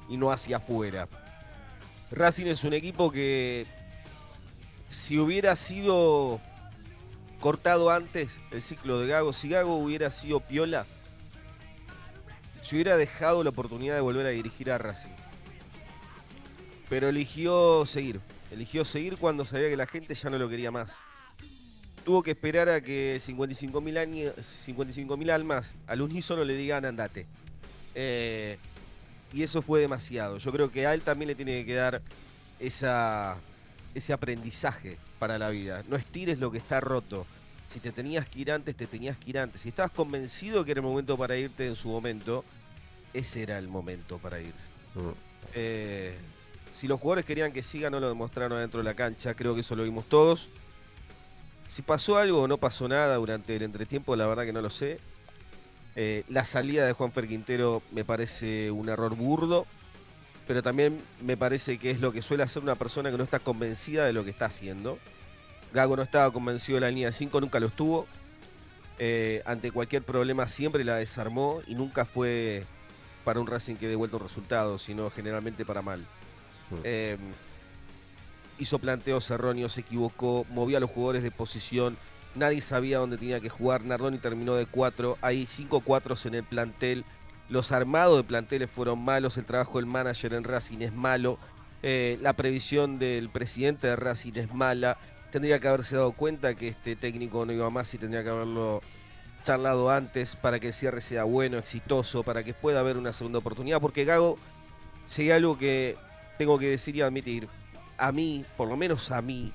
y no hacia afuera. Racing es un equipo que si hubiera sido cortado antes el ciclo de Gago, si Gago hubiera sido piola, se hubiera dejado la oportunidad de volver a dirigir a Racing. Pero eligió seguir, eligió seguir cuando sabía que la gente ya no lo quería más. Tuvo que esperar a que 55.000 años, 55.000 almas al unísono le digan andate. Eh, y eso fue demasiado. Yo creo que a él también le tiene que quedar esa, ese aprendizaje para la vida. No estires lo que está roto. Si te tenías que ir antes, te tenías que ir antes. Si estabas convencido que era el momento para irte en su momento, ese era el momento para irse. Mm. Eh, si los jugadores querían que siga, no lo demostraron dentro de la cancha. Creo que eso lo vimos todos. Si pasó algo o no pasó nada durante el entretiempo, la verdad que no lo sé. Eh, la salida de Juan Fer Quintero me parece un error burdo, pero también me parece que es lo que suele hacer una persona que no está convencida de lo que está haciendo. Gago no estaba convencido de la línea 5, nunca lo estuvo. Eh, ante cualquier problema siempre la desarmó y nunca fue para un Racing que dé vuelta un resultado, sino generalmente para mal. Mm. Eh, hizo planteos erróneos, se equivocó, movía a los jugadores de posición, nadie sabía dónde tenía que jugar, Nardoni terminó de 4, hay 5 cuatros en el plantel, los armados de planteles fueron malos, el trabajo del manager en Racing es malo, eh, la previsión del presidente de Racing es mala, tendría que haberse dado cuenta que este técnico no iba más y tendría que haberlo charlado antes para que el cierre sea bueno, exitoso, para que pueda haber una segunda oportunidad, porque Gago, si hay algo que tengo que decir y admitir, a mí, por lo menos a mí,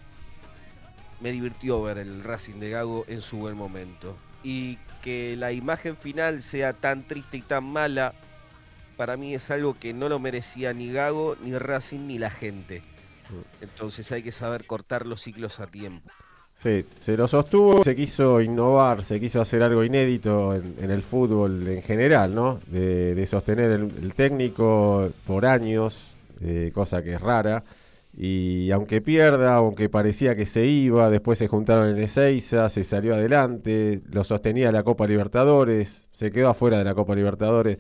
me divirtió ver el Racing de Gago en su buen momento. Y que la imagen final sea tan triste y tan mala, para mí es algo que no lo merecía ni Gago, ni Racing, ni la gente. Entonces hay que saber cortar los ciclos a tiempo. Sí, se lo sostuvo, se quiso innovar, se quiso hacer algo inédito en, el fútbol en general, ¿no? De, de sostener el, técnico por años, eh, cosa que es rara. Y aunque pierda, aunque parecía que se iba, después se juntaron en Ezeiza, se salió adelante, lo sostenía la Copa Libertadores, se quedó afuera de la Copa Libertadores.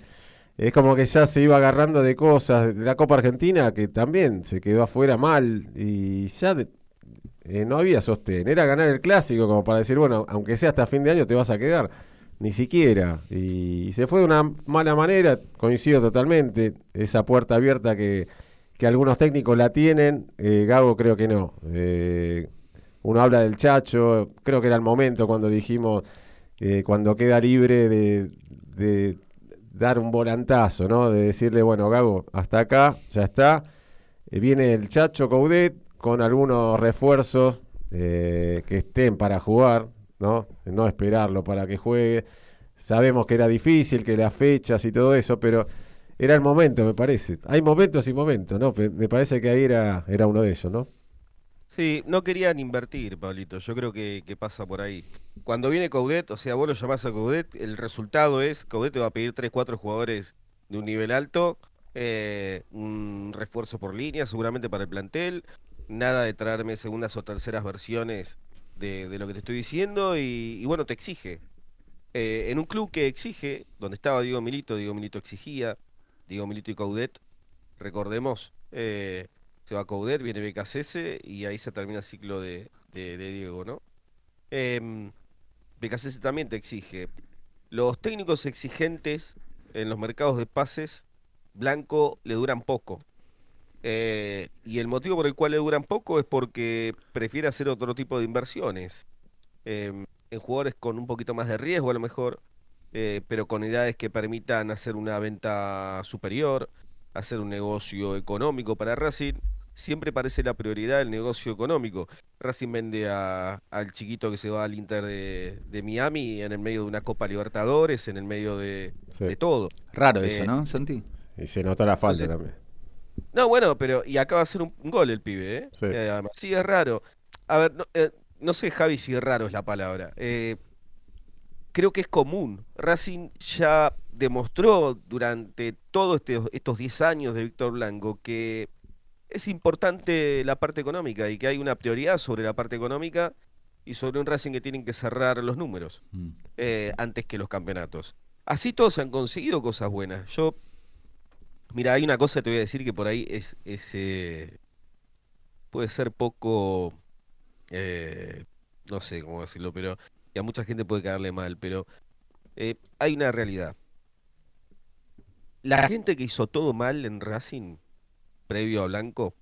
Es como que ya se iba agarrando de cosas la Copa Argentina, que también se quedó afuera mal y ya eh, no había sostén. Era ganar el clásico, como para decir, bueno, aunque sea hasta fin de año te vas a quedar. Ni siquiera. Y se fue de una mala manera, coincido totalmente. Esa puerta abierta que, que algunos técnicos la tienen, eh, Gago creo que no. Eh, uno habla del Chacho, creo que era el momento cuando dijimos, eh, cuando queda libre de, dar un volantazo, ¿no? De decirle, bueno, Gago, hasta acá, ya está. Viene el Chacho Coudet con algunos refuerzos eh, que estén para jugar, ¿no? No esperarlo para que juegue. Sabemos que era difícil, que las fechas y todo eso, pero era el momento, me parece. Hay momentos y momentos, ¿no? Me parece que ahí era, era uno de ellos, ¿no? Sí, no querían invertir, Pablito. Yo creo que, que pasa por ahí. Cuando viene Coudet, o sea, vos lo llamás a Coudet, el resultado es, Coudet te va a pedir 3, 4 jugadores de un nivel alto, eh, un refuerzo por línea, seguramente para el plantel, nada de traerme segundas o terceras versiones de, lo que te estoy diciendo y, bueno, te exige. Eh, en un club que exige, donde estaba Diego Milito, Diego Milito exigía, Diego Milito y Coudet, recordemos, eh, se va Coudet, viene BKCS y ahí se termina el ciclo de, Diego, ¿no? Eh, también te exige. Los técnicos exigentes en los mercados de pases, blanco le duran poco. Eh, y el motivo por el cual le duran poco es porque prefiere hacer otro tipo de inversiones. Eh, en jugadores con un poquito más de riesgo a lo mejor, eh, pero con edades que permitan hacer una venta superior, hacer un negocio económico para Racing. Siempre parece la prioridad el negocio económico. Racing vende a- al chiquito que se va al Inter de, de Miami en el medio de una Copa Libertadores, en el medio de, Sí. de todo. Raro Eh, eso, ¿no, Santi? Y se notó la falta Entonces, también. No, bueno, pero y acaba de hacer un, un gol el pibe, ¿eh? Sí. Eh, además, sí, es raro. A ver, no, eh, no sé, Javi, si raro es la palabra. Eh, creo que es común. Racing ya demostró durante todos este- estos 10 años de Víctor Blanco que es importante la parte económica y que hay una prioridad sobre la parte económica y sobre un Racing que tienen que cerrar los números Mm. eh, antes que los campeonatos. Así todos han conseguido cosas buenas. Yo, mira, hay una cosa que te voy a decir que por ahí es, es, eh, puede ser poco, eh, no sé cómo decirlo, pero y a mucha gente puede caerle mal, pero eh, hay una realidad. La gente que hizo todo mal en Racing, previo a Blanco,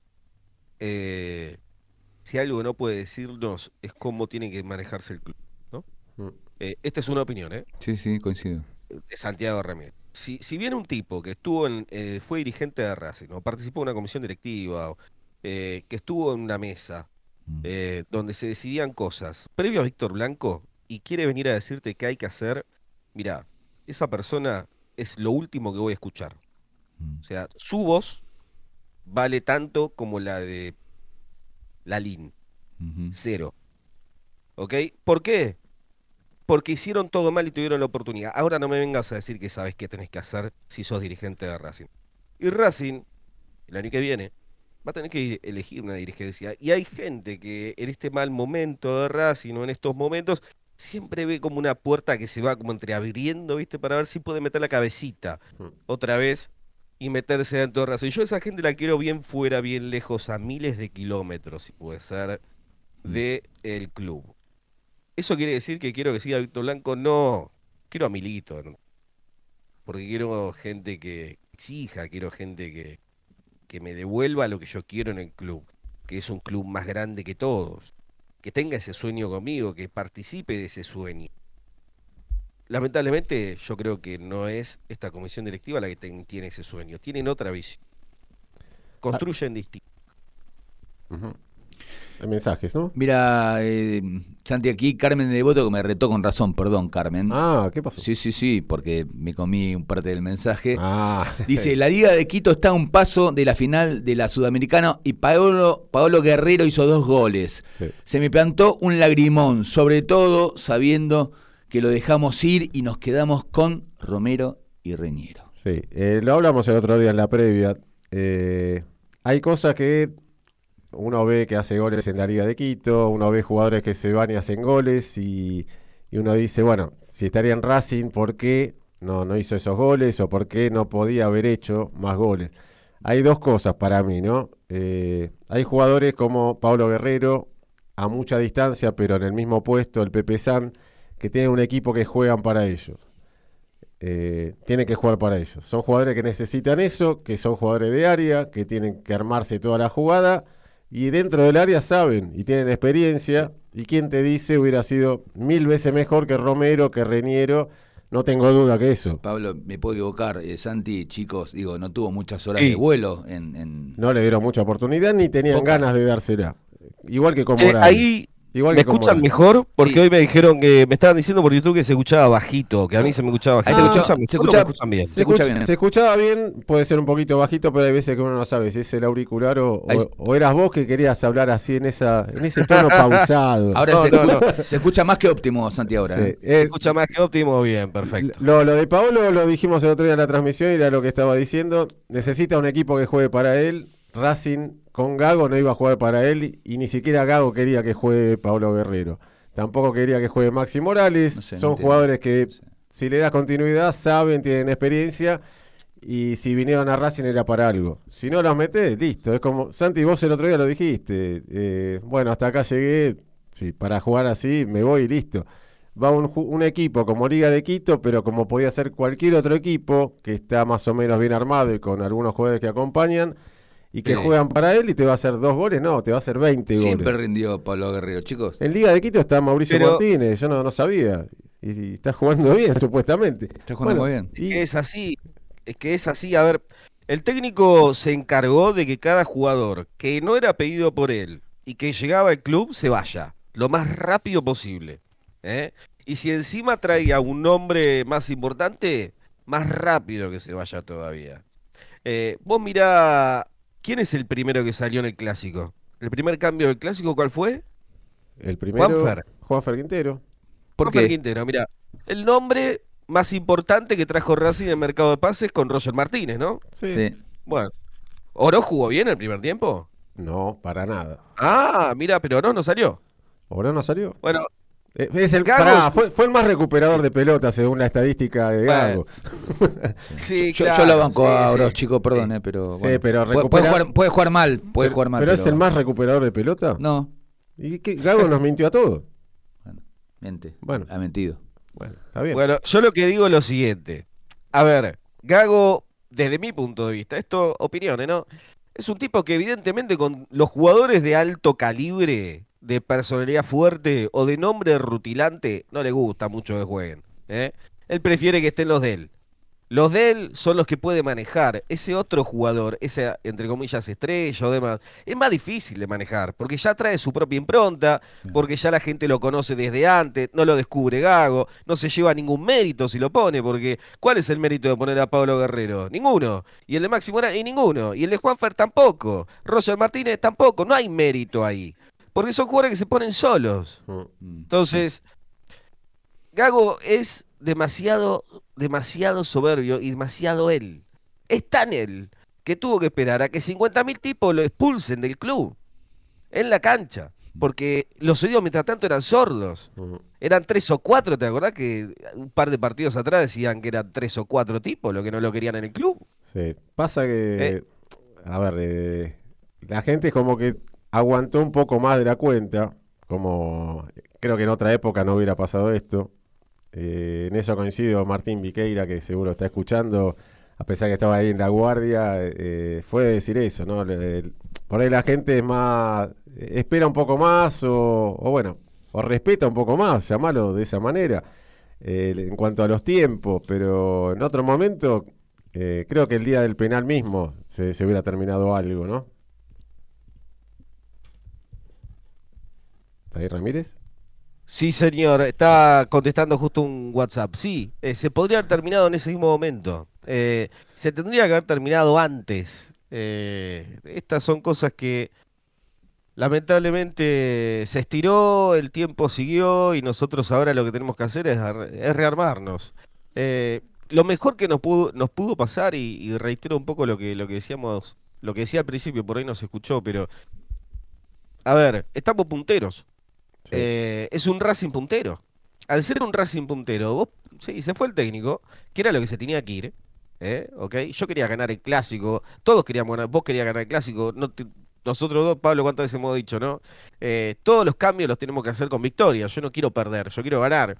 eh, si algo no puede decirnos es cómo tiene que manejarse el club, ¿no? Mm. Esta es una opinión, ¿eh? Sí, sí, coincido. de Santiago Ramírez. Si, si viene un tipo que estuvo en, eh, fue dirigente de Racing, o participó en una comisión directiva, o, eh, que estuvo en una mesa Mm. eh, donde se decidían cosas, previo a Víctor Blanco, y quiere venir a decirte qué hay que hacer, mira, esa persona es lo último que voy a escuchar. Mm. O sea, su voz vale tanto como la de Lalín. Ujú. Cero. ¿Ok? ¿Por qué? Porque hicieron todo mal y tuvieron la oportunidad. Ahora no me vengas a decir que sabes qué tenés que hacer si sos dirigente de Racing. Y Racing, el año que viene, va a tener que elegir una dirigencia. Y hay gente que en este mal momento de Racing o en estos momentos siempre ve como una puerta que se va como entreabriendo, ¿viste? Para ver si puede meter la cabecita Mm. otra vez y meterse dentro de Racing. Yo a esa gente la quiero bien fuera, bien lejos, a miles de kilómetros, si puede ser, de el club. ¿Eso quiere decir que quiero que siga Víctor Blanco? No, quiero a Milito. ¿no? Porque quiero gente que exija, quiero gente que, que me devuelva lo que yo quiero en el club, que es un club más grande que todos, que tenga ese sueño conmigo, que participe de ese sueño. Lamentablemente yo creo que no es esta comisión directiva la que ten- tiene ese sueño, tienen otra visión. Construyen distinto. Ujú. Hay mensajes, ¿no? Mira, eh, Santi, aquí Carmen de Devoto que me retó con razón, perdón, Carmen. Ah, ¿qué pasó? Sí, sí, sí, porque me comí un parte del mensaje. Ah, [laughs] Dice, la Liga de Quito está a un paso de la final de la Sudamericana y Paolo, Paolo Guerrero hizo dos goles. Sí. Se me plantó un lagrimón, sobre todo sabiendo que lo dejamos ir y nos quedamos con Romero y Reñero. Sí, eh, lo hablamos el otro día en la previa. Eh, hay cosas que uno ve que hace goles en la Liga de Quito, uno ve jugadores que se van y hacen goles y, uno dice, bueno, si estaría en Racing, ¿por qué no, no hizo esos goles o por qué no podía haber hecho más goles? Hay dos cosas para mí, ¿no? Eh, hay jugadores como Pablo Guerrero, a mucha distancia, pero en el mismo puesto, el Pepe San, que tienen un equipo que juegan para ellos eh, tiene que jugar para ellos. Son jugadores que necesitan eso, que son jugadores de área, que tienen que armarse toda la jugada y dentro del área saben y tienen experiencia. ¿Y quién te dice hubiera sido mil veces mejor que Romero, que Reñero? No tengo duda que eso. Pablo, me puedo equivocar, eh, Santi, chicos, digo, no tuvo muchas horas Sí. de vuelo en... en- No le dieron mucha oportunidad ni tenían Poca. ganas de dársela. Igual que con Morales. ahí Igual me escuchan mejor porque Sí. hoy me dijeron que me estaban diciendo por YouTube que se escuchaba bajito, que a mí se me escuchaba bajito. Ahí te ¿Me escucha- escuchan se escucha- me escuchan bien? se escucha escucha- bien. se escuchaba bien, puede ser un poquito bajito, pero hay veces que uno no sabe si es el auricular o, o- eras vos que querías hablar así en esa en ese tono [laughs] pausado. Ahora No, se, no, escu- se escucha más que óptimo, Santi, ahora. Sí. ¿eh? Se Eh, escucha más que óptimo, bien, perfecto. Lo, lo de Paolo lo dijimos el otro día en la transmisión y era lo que estaba diciendo. Necesita un equipo que juegue para él. Racing con Gago no iba a jugar para él y ni siquiera Gago quería que juegue Pablo Guerrero. Tampoco quería que juegue Maxi Morales. No sé, no Son jugadores que si le das continuidad saben, tienen experiencia y si vinieron a Racing era para algo. Si no los metés, listo. Es como, Santi, vos el otro día lo dijiste. eh, bueno, hasta acá llegué. Sí, para jugar así me voy y listo va un, un equipo como Liga de Quito, pero como podía ser cualquier otro equipo que está más o menos bien armado y con algunos jugadores que acompañan y que Sí. juegan para él y te va a hacer dos goles, no, te va a hacer 20 Siempre goles. rindió Pablo Guerrero, chicos. En Liga de Quito está Mauricio Pero- Martínez, yo no, no sabía. Y, y está jugando bien, [laughs] supuestamente. Está jugando muy bien. y- Es que es así, es que es así. A ver, el técnico se encargó de que cada jugador que no era pedido por él y que llegaba al club se vaya lo más rápido posible. ¿eh? Y si encima traía un nombre más importante, más rápido que se vaya todavía. Eh, vos mirá, ¿quién es el primero que salió en el clásico? ¿El primer cambio del clásico cuál fue? El primero, Juanfer. Juanfer Quintero. ¿Por Juanfer qué? Quintero, mira, el nombre más importante que trajo Racing en el mercado de pases con Roger Martínez, ¿no? Sí. Sí. Bueno, ¿Oro jugó bien el primer tiempo? No, para nada. Ah, mira, pero Oro no salió. ¿Ahora no salió? Bueno, Es el, Gago pará, es- fue, fue el más recuperador de pelota según la estadística de Gago. [laughs] sí, Yo, claro, yo lo banco sí, a sí. Oroz, chico, perdón, eh, pero. Sí, bueno. pero puede, jugar, puede jugar mal, puede pero, jugar mal. pero es el más recuperador de pelota. No, ¿Y qué? Gago nos mintió a todos. mente. Bueno. Ha mentido. Bueno, está bien. Bueno, yo lo que digo es lo siguiente. A ver, Gago, desde mi punto de vista, esto opiniones, ¿no? Es un tipo que evidentemente con los jugadores de alto calibre, de personalidad fuerte o de nombre rutilante, no le gusta mucho que jueguen. ¿eh? Él prefiere que estén los de él. Los de él son los que puede manejar. Ese otro jugador, ese, entre comillas, estrella o demás, es más difícil de manejar, porque ya trae su propia impronta, porque ya la gente lo conoce desde antes, no lo descubre Gago, no se lleva ningún mérito si lo pone, porque ¿cuál es el mérito de poner a Pablo Guerrero? Ninguno. Y el de Máximo Morán, y ninguno. Y el de Juanfer tampoco. Roger Martínez tampoco. No hay mérito ahí. Porque son jugadores que se ponen solos. Mm. Entonces, Gago es demasiado, demasiado soberbio y demasiado él. Es tan él que tuvo que esperar a que 50.000 tipos lo expulsen del club en la cancha. Porque los oídos mientras tanto eran sordos. Mm. Eran tres o cuatro, ¿te acordás que un par de partidos atrás decían que eran tres o cuatro tipos los que no lo querían en el club? Sí. Pasa que, Eh. a ver, eh, la gente como que aguantó un poco más de la cuenta, como creo que en otra época no hubiera pasado esto. Eh, en eso coincido Martín Viqueira, que seguro está escuchando, a pesar que estaba ahí en la guardia, eh, fue decir eso, ¿no? Por ahí la gente es más, espera un poco más o, o bueno, o respeta un poco más, llamalo de esa manera, eh, en cuanto a los tiempos, pero en otro momento creo que el día del penal mismo se, se hubiera terminado algo, ¿no? ¿Está ahí Ramírez? Sí, señor, está contestando justo un WhatsApp. Sí, eh, se podría haber terminado en ese mismo momento. Eh, se tendría que haber terminado antes. Eh, estas son cosas que lamentablemente se estiró, el tiempo siguió y nosotros ahora lo que tenemos que hacer es, ar- es rearmarnos. Lo mejor que nos pudo, pasar, y, y reitero un poco lo que, lo que decíamos, lo que decía al principio, por ahí no se escuchó, pero a ver, estamos punteros. Eh, es un Racing puntero. Al ser un Racing puntero, vos, sí, se fue el técnico, que era lo que se tenía que ir. ¿eh? ¿ok? Yo quería ganar el clásico, todos queríamos ganar, vos querías ganar el clásico, no nosotros dos, Pablo, ¿cuántas veces hemos dicho, no? Eh, todos los cambios los tenemos que hacer con victoria. Yo no quiero perder, yo quiero ganar.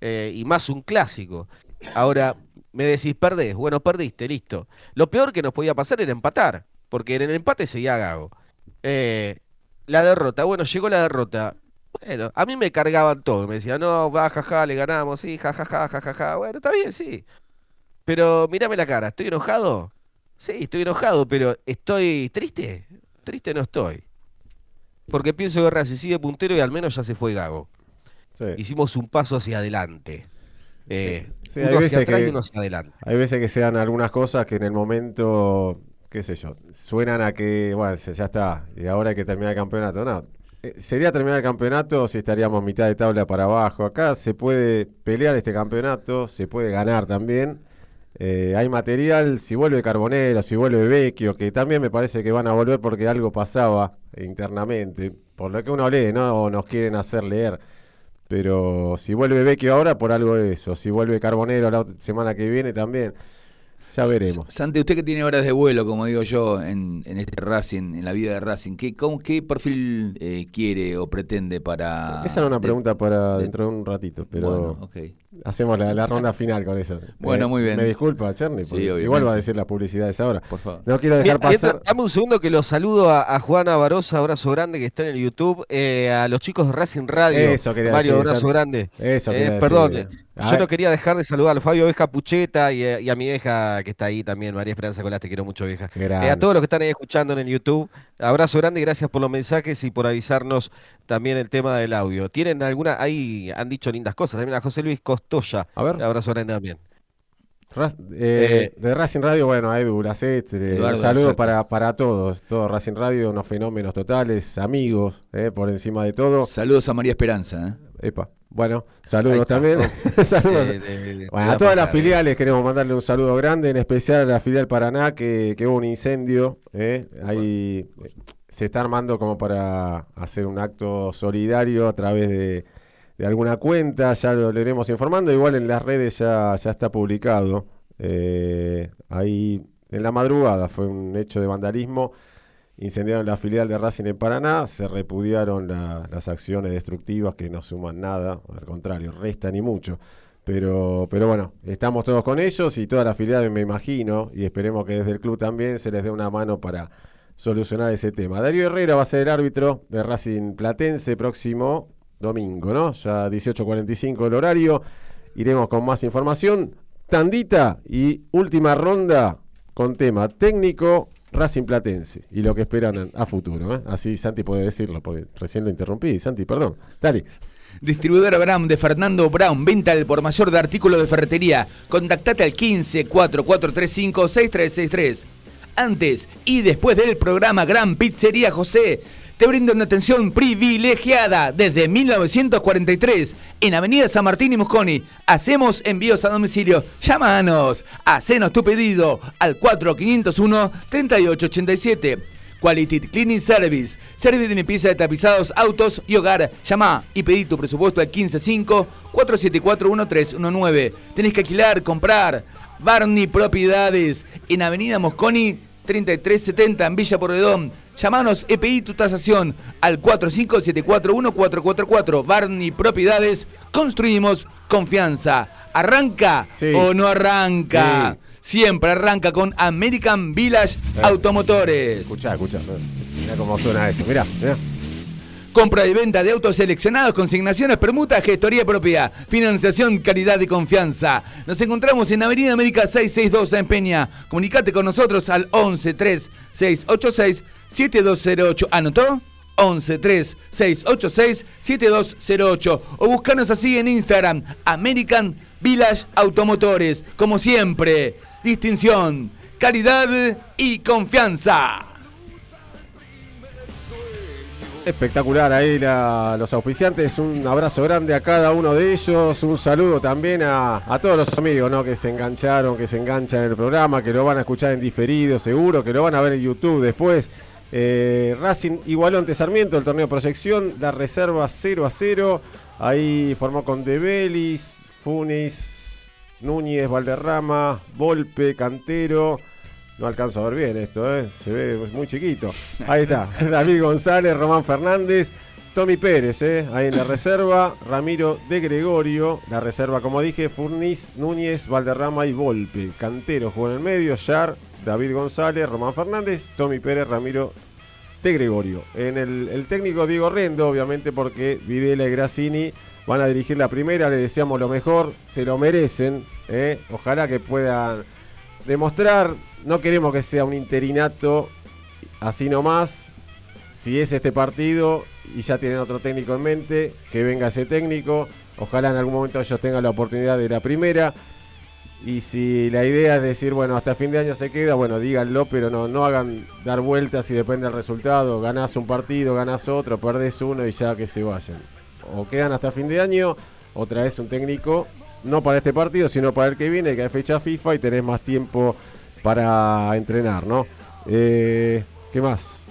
Y más un clásico. Ahora, me decís, perdés. Bueno, perdiste, listo. Lo peor que nos podía pasar era empatar, porque en el empate seguía Gago. La derrota, bueno, llegó la derrota. Bueno, a mí me cargaban todo. Me decían, no, va, jaja, le ganamos, sí, jajaja, jajaja. Bueno, está bien, sí. Pero mírame la cara, ¿estoy enojado? Sí, estoy enojado, pero ¿estoy triste? Triste no estoy. Porque pienso que Racing sigue puntero y al menos ya se fue Gago. Sí. Hicimos un paso hacia adelante. Eh, Sí, hay uno hacia veces atrás que- y uno hacia adelante. Hay veces que se dan algunas cosas que en el momento, qué sé yo, suenan a que, bueno, ya está, y ahora hay que terminar el campeonato. No, sería terminar el campeonato si estaríamos mitad de tabla para abajo. Acá se puede pelear este campeonato, se puede ganar también. Eh, hay material, si vuelve Carbonero, si vuelve Vecchio, que también me parece que van a volver porque algo pasaba internamente, por lo que uno lee, ¿no? O nos quieren hacer leer. Pero si vuelve Vecchio ahora, por algo de eso. Si vuelve Carbonero la semana que viene también, ya veremos. Santi, usted que tiene horas de vuelo, como digo yo, en, en este Racing, en la vida de Racing, ¿qué, cómo- qué perfil eh, quiere o pretende para...? Esa era una de- pregunta para de- dentro de un ratito, pero Bueno, ok. Hacemos la, la ronda final con eso. Bueno, Eh, muy bien. Me disculpa, Cherny, Sí, porque igual va a decir las publicidades ahora. Por favor. No quiero dejar Mira, pasar. dame un segundo que los saludo a, a Juana Barosa, abrazo grande que está en el YouTube, eh, a los chicos de Racing Radio. Eso quería Mario, decir, abrazo grande. Eso Eh, quería decir, perdón, eh. yo no quería dejar de saludar a Fabio Oveja Pucheta y, a- y a mi vieja que está ahí también, María Esperanza Colás, te quiero mucho, vieja. Eh, a todos los que están ahí escuchando en el YouTube, abrazo grande y gracias por los mensajes y por avisarnos también el tema del audio. ¿Tienen alguna? Ahí han dicho lindas cosas. También a José Luis Costoya. A ver. Abrazo grande también. Ra- eh, Eh. de Racing Radio, bueno, a Edu Lacet, eh, un saludo para, para todos, todo Racing Radio, unos fenómenos totales, amigos, eh, por encima de todo. Saludos a María Esperanza. ¿eh? Epa, bueno, saludos está. también. [laughs] [laughs] saludos. Eh, de- de- Bueno, de a todas las filiales queremos mandarle un saludo grande, en especial a la filial Paraná, que, que hubo un incendio. ¿eh? Ahí se está armando como para hacer un acto solidario a través de, de alguna cuenta, ya lo, lo iremos informando. Igual en las redes ya, ya está publicado. Eh, ahí en la madrugada fue un hecho de vandalismo. Incendiaron la filial de Racing en Paraná, se repudiaron la- las acciones destructivas que no suman nada, al contrario, restan y mucho. Pero, pero bueno, estamos todos con ellos y toda la filial me imagino, y esperemos que desde el club también se les dé una mano para solucionar ese tema. Darío Herrera va a ser el árbitro de Racing Platense próximo domingo, ¿no? Ya 18.45 el horario. Iremos con más información. Tandita y última ronda con tema técnico Racing Platense y lo que esperan a, futuro. ¿eh? Así Santi puede decirlo, porque recién lo interrumpí. Santi, perdón. Dale. Distribuidora Brown de Fernando Brown, venta al por mayor de artículos de ferretería. Contactate al 15 4435 6363. Antes y después del programa Gran Pizzería José, te brinda una atención privilegiada desde 1943 en Avenida San Martín y Mosconi. Hacemos envíos a domicilio. Llámanos, hacenos tu pedido al 4501 3887. Quality Cleaning Service. Service de limpieza de tapizados, autos y hogar. Llama y pedí tu presupuesto al 155-474-1319. Tenés que alquilar, comprar. Barney Propiedades. En Avenida Mosconi 3370 en Villa Porredón. Llamanos pedí tu tasación al 45741444. Barney Propiedades. Construimos confianza. ¿Arranca Sí. o no arranca? Sí. Siempre arranca con American Village Automotores. Escuchá, escuchá. Mira cómo suena eso. Mirá, mirá. Compra y venta de autos seleccionados, consignaciones, permutas, gestoría propia, financiación, calidad y confianza. Nos encontramos en Avenida América 662 en Peña. Comunicate con nosotros al 11 3 686 7208. ¿Anotó? 11 3 686 7208 o buscanos así en Instagram American Village Automotores. Como siempre, distinción, calidad y confianza. Espectacular ahí los auspiciantes. Un abrazo grande a cada uno de ellos. Un saludo también a, a todos los amigos ¿no? que se engancharon, que se enganchan en el programa, que lo van a escuchar en diferido, seguro, que lo van a ver en YouTube después. Eh, Racing igualó ante Sarmiento el torneo proyección. La reserva 0 a 0. Ahí formó con De Belis, Funis, Núñez, Valderrama, Volpe, Cantero. No alcanzo a ver bien esto, ¿eh? se ve muy chiquito. Ahí está, [laughs] David González, Román Fernández, Tommy Pérez, ¿eh? ahí en la reserva, Ramiro de Gregorio, la reserva como dije, Furniz, Núñez, Valderrama y Volpe. Cantero jugó en el medio, Yar, David González, Román Fernández, Tommy Pérez, Ramiro de Gregorio. En el, técnico Diego Rendo, obviamente porque Videla y Grassini van a dirigir la primera, le deseamos lo mejor, se lo merecen, ¿eh? ojalá que puedan demostrar, no queremos que sea un interinato así nomás, si es este partido y ya tienen otro técnico en mente, que venga ese técnico, ojalá en algún momento ellos tengan la oportunidad de la primera. Y si la idea es decir, bueno, hasta fin de año se queda, bueno, díganlo, pero no, no hagan dar vueltas y depende del resultado. Ganás un partido, ganás otro, perdés uno y ya que se vayan. O quedan hasta fin de año, o traes un técnico, no para este partido, sino para el que viene, que hay fecha FIFA y tenés más tiempo para entrenar, ¿no? Eh, ¿Qué más?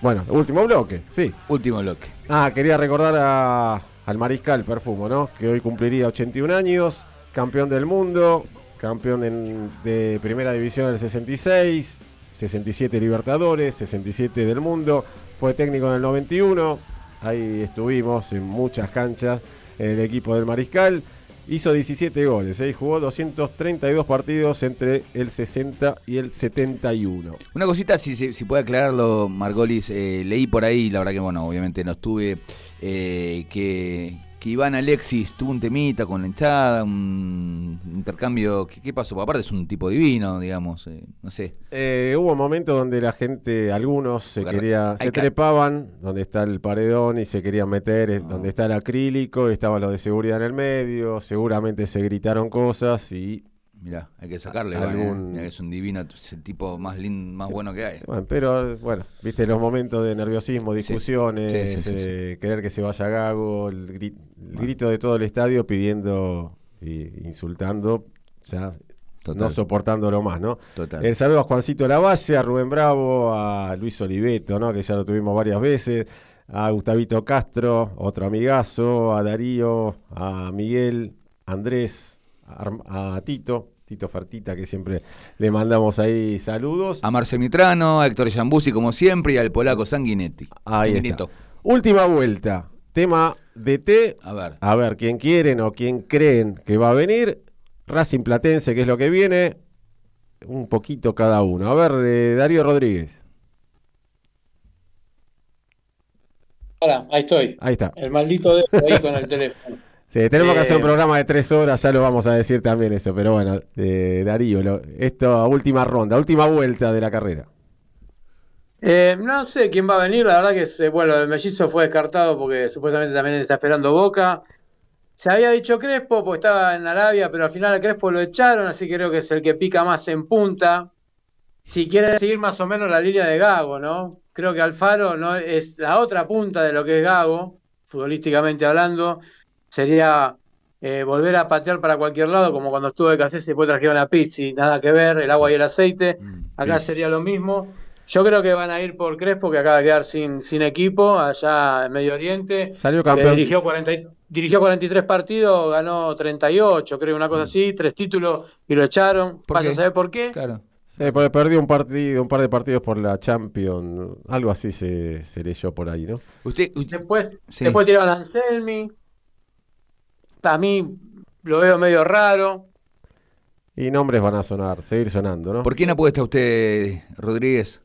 Bueno, último bloque, sí. Último bloque. Ah, quería recordar a- al Mariscal Perfumo, ¿no? Que hoy cumpliría 81 años, campeón del mundo, campeón en- de Primera División del 66, 67 Libertadores, 67 del mundo, fue técnico en el 91, ahí estuvimos en muchas canchas en el equipo del Mariscal, hizo 17 goles, ¿eh? y jugó 232 partidos entre el 60 y el 71. Una cosita, si, si, si puede aclararlo, Margolis, eh, leí por ahí, la verdad que, bueno, obviamente no estuve, eh, que, que Iván Alexis tuvo un temita con la hinchada, un intercambio. ¿Qué, qué pasó? Aparte es un tipo divino, digamos, eh, no sé. Eh, hubo momentos donde la gente, algunos se Porque quería, se trepaban donde está el paredón y se querían meter eh, donde está el acrílico, estaban los de seguridad en el medio, seguramente se gritaron cosas y Mirá, hay que sacarle, eh. Algún- Mirá que es un divino, es el tipo más lindo, más bueno que hay. Bueno, pero bueno, viste los momentos de nerviosismo, discusiones, Sí, sí, sí, eh, querer que se vaya Gago, el, gri- el grito de todo el estadio pidiendo y insultando, ya Total. no soportándolo más, ¿no? Total. El saludo a Juancito Lavalle, a Rubén Bravo, a Luis Oliveto, ¿no? Que ya lo tuvimos varias veces, a Gustavito Castro, otro amigazo, a Darío, a Miguel, Andrés, a Tito, Tito Fertita, que siempre le mandamos ahí saludos. A Marce Mitrano, a Héctor Giambuzzi, como siempre, y al polaco Sanguinetti. Ahí está. Última vuelta. Tema de T. A ver. A ver quién quieren o quién creen que va a venir. Racing Platense, que es lo que viene. Un poquito cada uno. A ver, eh, Darío Rodríguez. Hola, ahí estoy. Ahí está. El maldito dedo ahí con el teléfono. Sí, tenemos que hacer un programa de tres horas, ya lo vamos a decir también eso. Pero bueno, eh, Darío, lo- esto, última ronda, última vuelta de la carrera. Eh, no sé quién va a venir, la verdad que se- bueno, el mellizo fue descartado porque supuestamente también está esperando Boca. Se había dicho Crespo porque estaba en Arabia, pero al final a Crespo lo echaron, así que creo que es el que pica más en punta. Si quieren seguir más o menos la línea de Gago, ¿no? Creo que Alfaro no es la otra punta de lo que es Gago, futbolísticamente hablando. Sería eh, volver a patear para cualquier lado, como cuando estuvo de Cassés y después trajeron a Pizzi, nada que ver, el agua y el aceite. Mm, Acá Pizzi. sería lo mismo. Yo creo que van a ir por Crespo, que acaba de quedar sin, sin equipo allá en Medio Oriente. Salió que campeón. dirigió, 40 y- dirigió 43 partidos, ganó 38, creo, una cosa Mm. así, tres títulos y lo echaron. ¿Por ¿Vas a qué? saber por qué? Claro. Sí, porque perdió un partido, un par de partidos por la Champions. Algo así se, se leyó por ahí, ¿no? Usted, usted- Después, Sí. después tiraron a Anselmi. A mí lo veo medio raro. Y nombres van a sonar, seguir sonando, ¿no? ¿por quién apuesta usted, Rodríguez?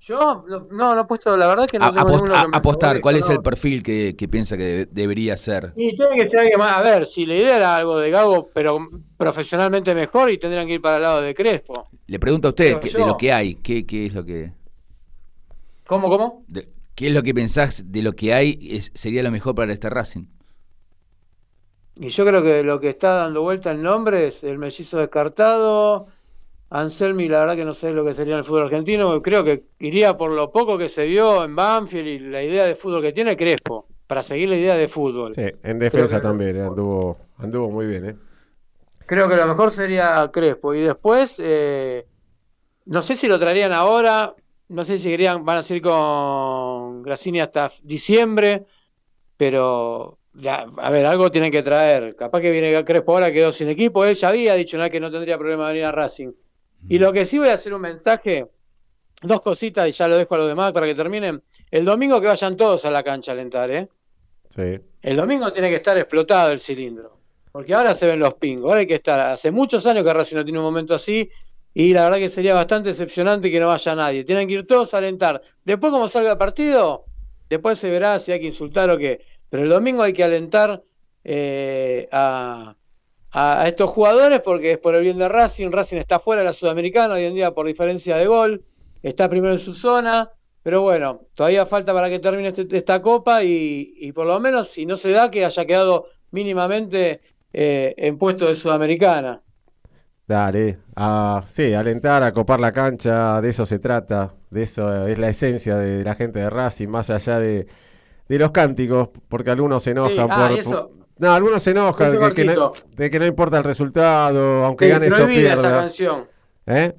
Yo no, no, no he puesto, la verdad que no A- tengo apost- a- apostar, ¿cuál es el perfil que, que piensa que debe- debería ser? Y tiene que ser alguien más. A ver, si la idea era algo de Gago, pero profesionalmente mejor, y tendrían que ir para el lado de Crespo. Le pregunto a usted Creo que- yo. de lo que hay, ¿qué, qué es lo que ¿Cómo, cómo? de- qué es lo que pensás de lo que hay es, sería lo mejor para este Racing? Y yo creo que lo que está dando vuelta el nombre es el mellizo descartado. Anselmi, la verdad que no sé lo que sería en el fútbol argentino. Creo que iría por lo poco que se vio en Banfield y la idea de fútbol que tiene Crespo, para seguir la idea de fútbol. Sí, en defensa también, eh, anduvo, anduvo muy bien, ¿eh? Creo que lo mejor sería Crespo. Y después, eh, no sé si lo traerían ahora, no sé si querían, van a seguir con Grassini hasta diciembre, pero a ver, algo tienen que traer. Capaz que viene Crespo ahora, quedó sin equipo. Él ya había dicho ¿no? que no tendría problema de venir a Racing. Y lo que sí voy a hacer un mensaje, dos cositas y ya lo dejo a los demás para que terminen. El domingo que vayan todos a la cancha a alentar, ¿eh? Sí. El domingo tiene que estar explotado el cilindro. Porque ahora se ven los pingos. Ahora hay que estar. Hace muchos años que Racing no tiene un momento así. Y la verdad que sería bastante decepcionante que no vaya nadie. Tienen que ir todos a alentar. Después, como salga el partido, después se verá si hay que insultar o qué. Pero el domingo hay que alentar eh, a, estos jugadores porque es por el bien de Racing. Racing está fuera de la Sudamericana hoy en día por diferencia de gol. Está primero en su zona. Pero bueno, todavía falta para que termine este- esta copa y, y por lo menos, si no se da, que haya quedado mínimamente eh, en puesto de Sudamericana. Dale, a, sí, alentar, a copar la cancha, de eso se trata, de eso es la esencia de la gente de Racing, más allá de, de los cánticos, porque algunos se enojan Sí, ah, por, y eso. por- No, algunos se enojan de que, no, cortito. de que no importa el resultado, aunque Sí, ganes o prohibida esa pierda. canción. ¿Eh?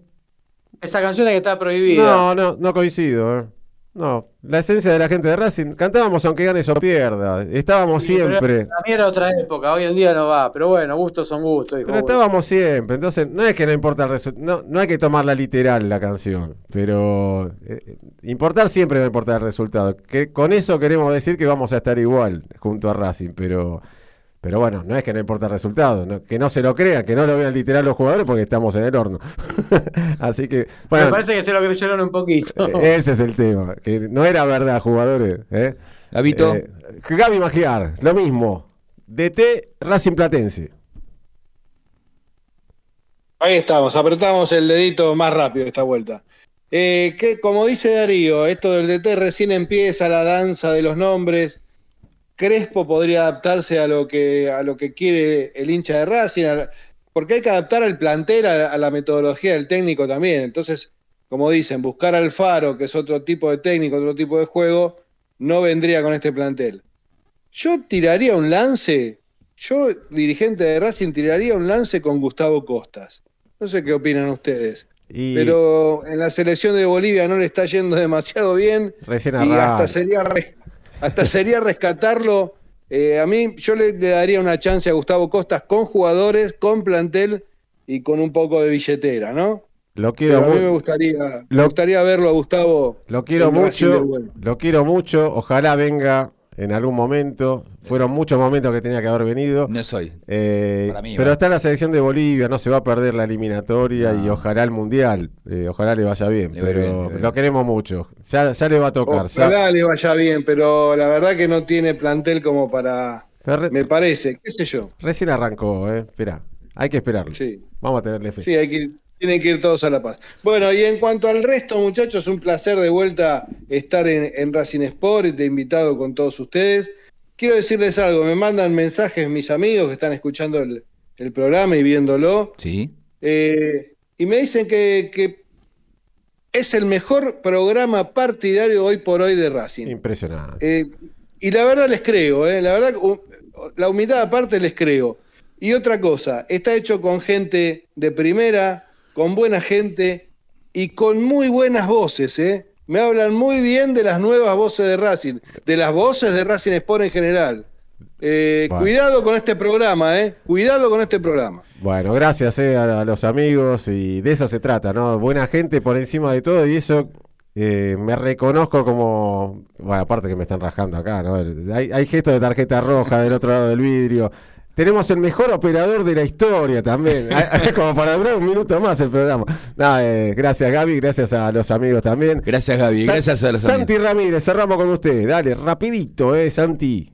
Esa canción es que está prohibida. No, no, no coincido. ¿eh? No, la esencia de la gente de Racing, cantábamos aunque ganes o pierda, estábamos Sí, siempre. Para mí era otra época, hoy en día no va. Pero bueno, gustos son gustos. hijo. Pero estábamos siempre, entonces no es que no importa el resultado, no, no hay que tomarla literal la canción, pero eh, importar siempre va a importar el resultado. Que con eso queremos decir que vamos a estar igual junto a Racing, pero pero bueno, no es que no importa el resultado, no- que no se lo crean, que no lo vean literal los jugadores porque estamos en el horno. [laughs] Así que, Me bueno, parece que se lo creyeron un poquito. eh, ese es el tema, que no era verdad, jugadores. ¿eh? Gabito. Eh, Gaby Magiar, lo mismo. DT Racing Platense. Ahí estamos, apretamos el dedito más rápido esta vuelta. Eh, que, como dice Darío, esto del DT recién empieza la danza de los nombres. Crespo podría adaptarse a lo que, a lo que quiere el hincha de Racing, a- porque hay que adaptar al plantel a, a la metodología del técnico también. Entonces, como dicen, buscar al Faro, que es otro tipo de técnico, otro tipo de juego, no vendría con este plantel. Yo tiraría un lance, yo, dirigente de Racing, tiraría un lance con Gustavo Costas. No sé qué opinan ustedes. Y Pero en la selección de Bolivia no le está yendo demasiado bien recién y hasta sería, res- hasta sería rescatarlo. Eh, a mí yo le, le daría una chance a Gustavo Costas con jugadores, con plantel y con un poco de billetera, ¿no? Lo Pero quiero, a mí me gustaría, me gustaría verlo a Gustavo. lo quiero mucho. Lo quiero mucho. Ojalá venga en algún momento. Fueron muchos momentos que tenía que haber venido. No soy. Eh, Para mí, pero va. está la selección de Bolivia, no se va a perder la eliminatoria y ojalá el mundial. Eh, ojalá le vaya bien, Le pero bien, bien. lo queremos mucho. Ya, ya le va a tocar. ya. Ojalá le vaya bien, pero la verdad que no tiene plantel como para. Re- Me parece, qué sé yo. recién arrancó, eh. Espera, hay que esperarlo. Sí. Vamos a tenerle fe. Sí, hay que tienen que ir todos a La Paz. Bueno, y en cuanto al resto, muchachos, un placer de vuelta estar en, en Racing Sport y de invitado con todos ustedes. Quiero decirles algo, me mandan mensajes mis amigos que están escuchando el, el programa y viéndolo, Sí. eh, y me dicen que, que es el mejor programa partidario hoy por hoy de Racing. Impresionante. Eh, y la verdad les creo, eh, la verdad, la humildad aparte les creo. Y otra cosa, está hecho con gente de primera, con buena gente y con muy buenas voces, ¿eh? Me hablan muy bien de las nuevas voces de Racing, de las voces de Racing Sport en general. Eh, Bueno. Cuidado con este programa, ¿eh? Cuidado con este programa. Bueno, gracias eh, a, a los amigos y de eso se trata, ¿no? Buena gente por encima de todo y eso eh, me reconozco como, bueno, aparte que me están rajando acá, ¿no? Hay, hay gestos de tarjeta roja del otro lado del vidrio. Tenemos el mejor operador de la historia también, [laughs] [laughs] como para durar un minuto más el programa. Eh, gracias Gaby, gracias a los amigos también. Gracias, Gaby, Sa- gracias a los Santi Ramírez, cerramos con usted, dale, rapidito, eh, Santi.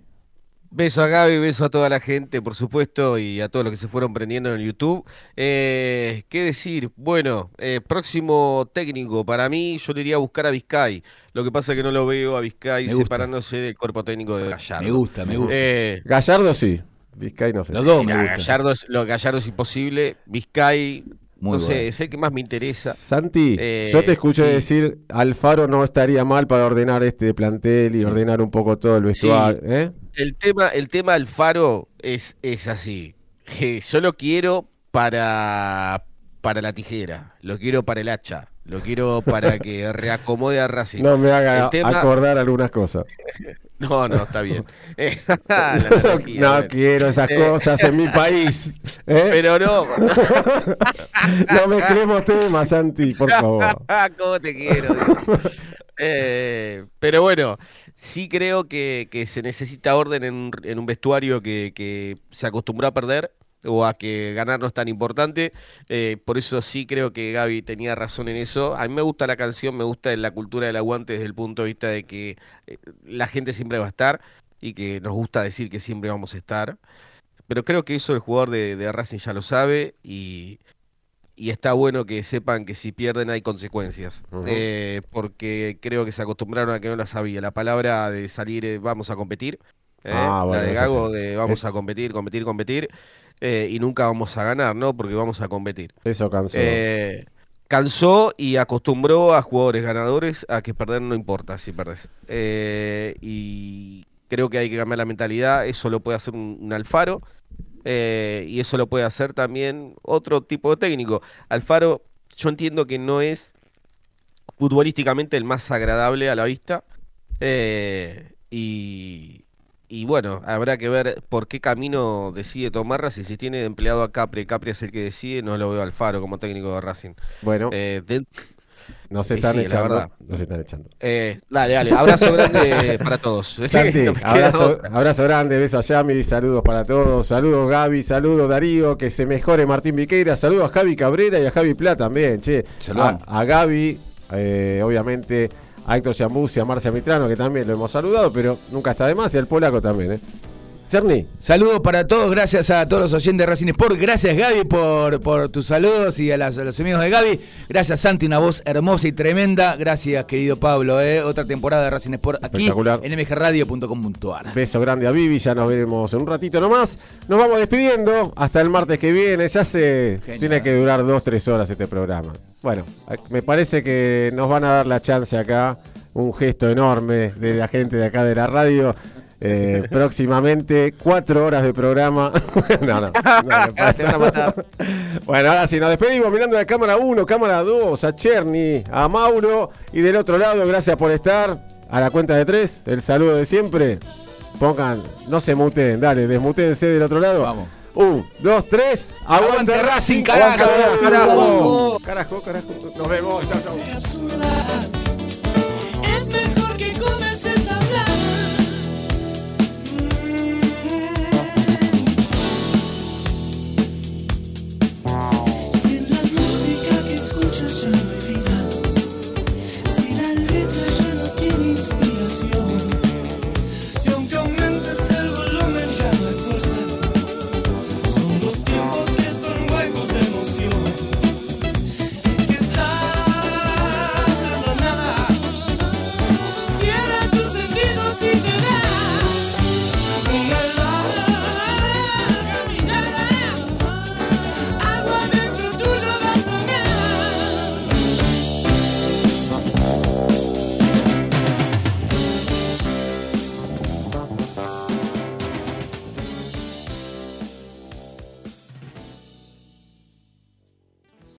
Beso a Gaby, beso a toda la gente, por supuesto, y a todos los que se fueron prendiendo en el YouTube. Eh, ¿Qué decir? Bueno, eh, próximo técnico, para mí, yo le iría a buscar a Vizcay. Lo que pasa es que no lo veo a Vizcay separándose del cuerpo técnico de Gallardo. Me gusta, me gusta. Eh, Gallardo sí, Vizcay no sé. Los dos sí, me. Gallardo es, lo, Gallardo es imposible. Vizcay, Muy no sé, bueno. es el que más me interesa. Santi, Eh, yo te escuché sí. decir Alfaro no estaría mal para ordenar este plantel y Sí. ordenar un poco todo el vestuario. ¿eh? El tema, el tema Alfaro es, es así. Eh, Yo lo quiero para, para la tijera, lo quiero para el hacha, lo quiero para que [laughs] reacomode a Racing. No me haga tema- acordar algunas cosas. [laughs] No, no, está bien. [laughs] Eh, analogía, [laughs] no bueno. quiero esas Eh. cosas en mi país. ¿eh? Pero no, [laughs] no mezclemos temas, Santi, por favor. ¿cómo te quiero? Eh, pero bueno, sí creo que, que se necesita orden en, un- en un vestuario que, que se acostumbró a perder o a que ganar no es tan importante. Eh, por eso sí creo que Gaby tenía razón en eso. A mí me gusta la canción, me gusta la cultura del aguante desde el punto de vista de que eh, la gente siempre va a estar y que nos gusta decir que siempre vamos a estar. Pero creo que eso el jugador de, de Racing ya lo sabe y, y está bueno que sepan que si pierden hay consecuencias. Eh, porque creo que se acostumbraron a que no la sabía. La palabra de salir eh, vamos a competir. eh, Ah, bueno, la de Gago sí. de vamos Es- a competir, competir, competir. Eh, y nunca vamos a ganar, ¿no? Porque vamos a competir. Eso cansó. Eh, cansó y acostumbró a jugadores ganadores a que perder no importa si perdés. Eh, y creo que hay que cambiar la mentalidad. Eso lo puede hacer un, un Alfaro. y eso lo puede hacer también otro tipo de técnico. Alfaro, yo entiendo que no es futbolísticamente el más agradable a la vista. y, y bueno, habrá que ver por qué camino decide tomar Racing. Si tiene de empleado a Capri, Capri es el que decide, no lo veo a Alfaro como técnico de Racing. bueno, Eh, de- nos y están sí, echando. verdad. Nos están echando. eh, dale, dale, abrazo grande [laughs] para todos. [laughs] Santi, No abrazo, abrazo grande, beso a Yami, saludos para todos, saludos Gaby, saludos Darío, que se mejore Martín Viqueira, saludos a Javi Cabrera y a Javi Pla también, che. A, a Gaby, eh, obviamente, a Héctor Chambusi, a Marcia Mitrano, que también lo hemos saludado, pero nunca está de más, y al polaco también, ¿eh? Cherny. Saludos para todos, gracias a todos los oyentes de Racing Sport. Gracias Gaby por, por tus saludos y a, las- a los amigos de Gaby. Gracias Santi, una voz hermosa y tremenda. Gracias querido Pablo, ¿eh? otra temporada de Racing Sport aquí en mgradio.com.ar. Beso grande a Vivi, ya nos veremos en un ratito nomás. Nos vamos despidiendo hasta el martes que viene. Ya se Genial. tiene que durar dos, tres horas este programa. Bueno, me parece que nos van a dar la chance acá. Un gesto enorme de la gente de acá de la radio. Eh, [laughs] próximamente, cuatro horas de programa. [laughs] [laughs] no, no, no, me Te van a matar. Bueno, ahora sí, nos despedimos mirando a cámara 1, cámara 2, a Cherny, a Mauro y del otro lado, gracias por estar. A la cuenta de tres, el saludo de siempre. Pongan, no se muten, dale, desmutense del otro lado. Vamos. Un, dos, tres. ¡Aguante, Aguante Racing, carajo! carajo! Carajo, carajo. Nos vemos, chao, chao. absurda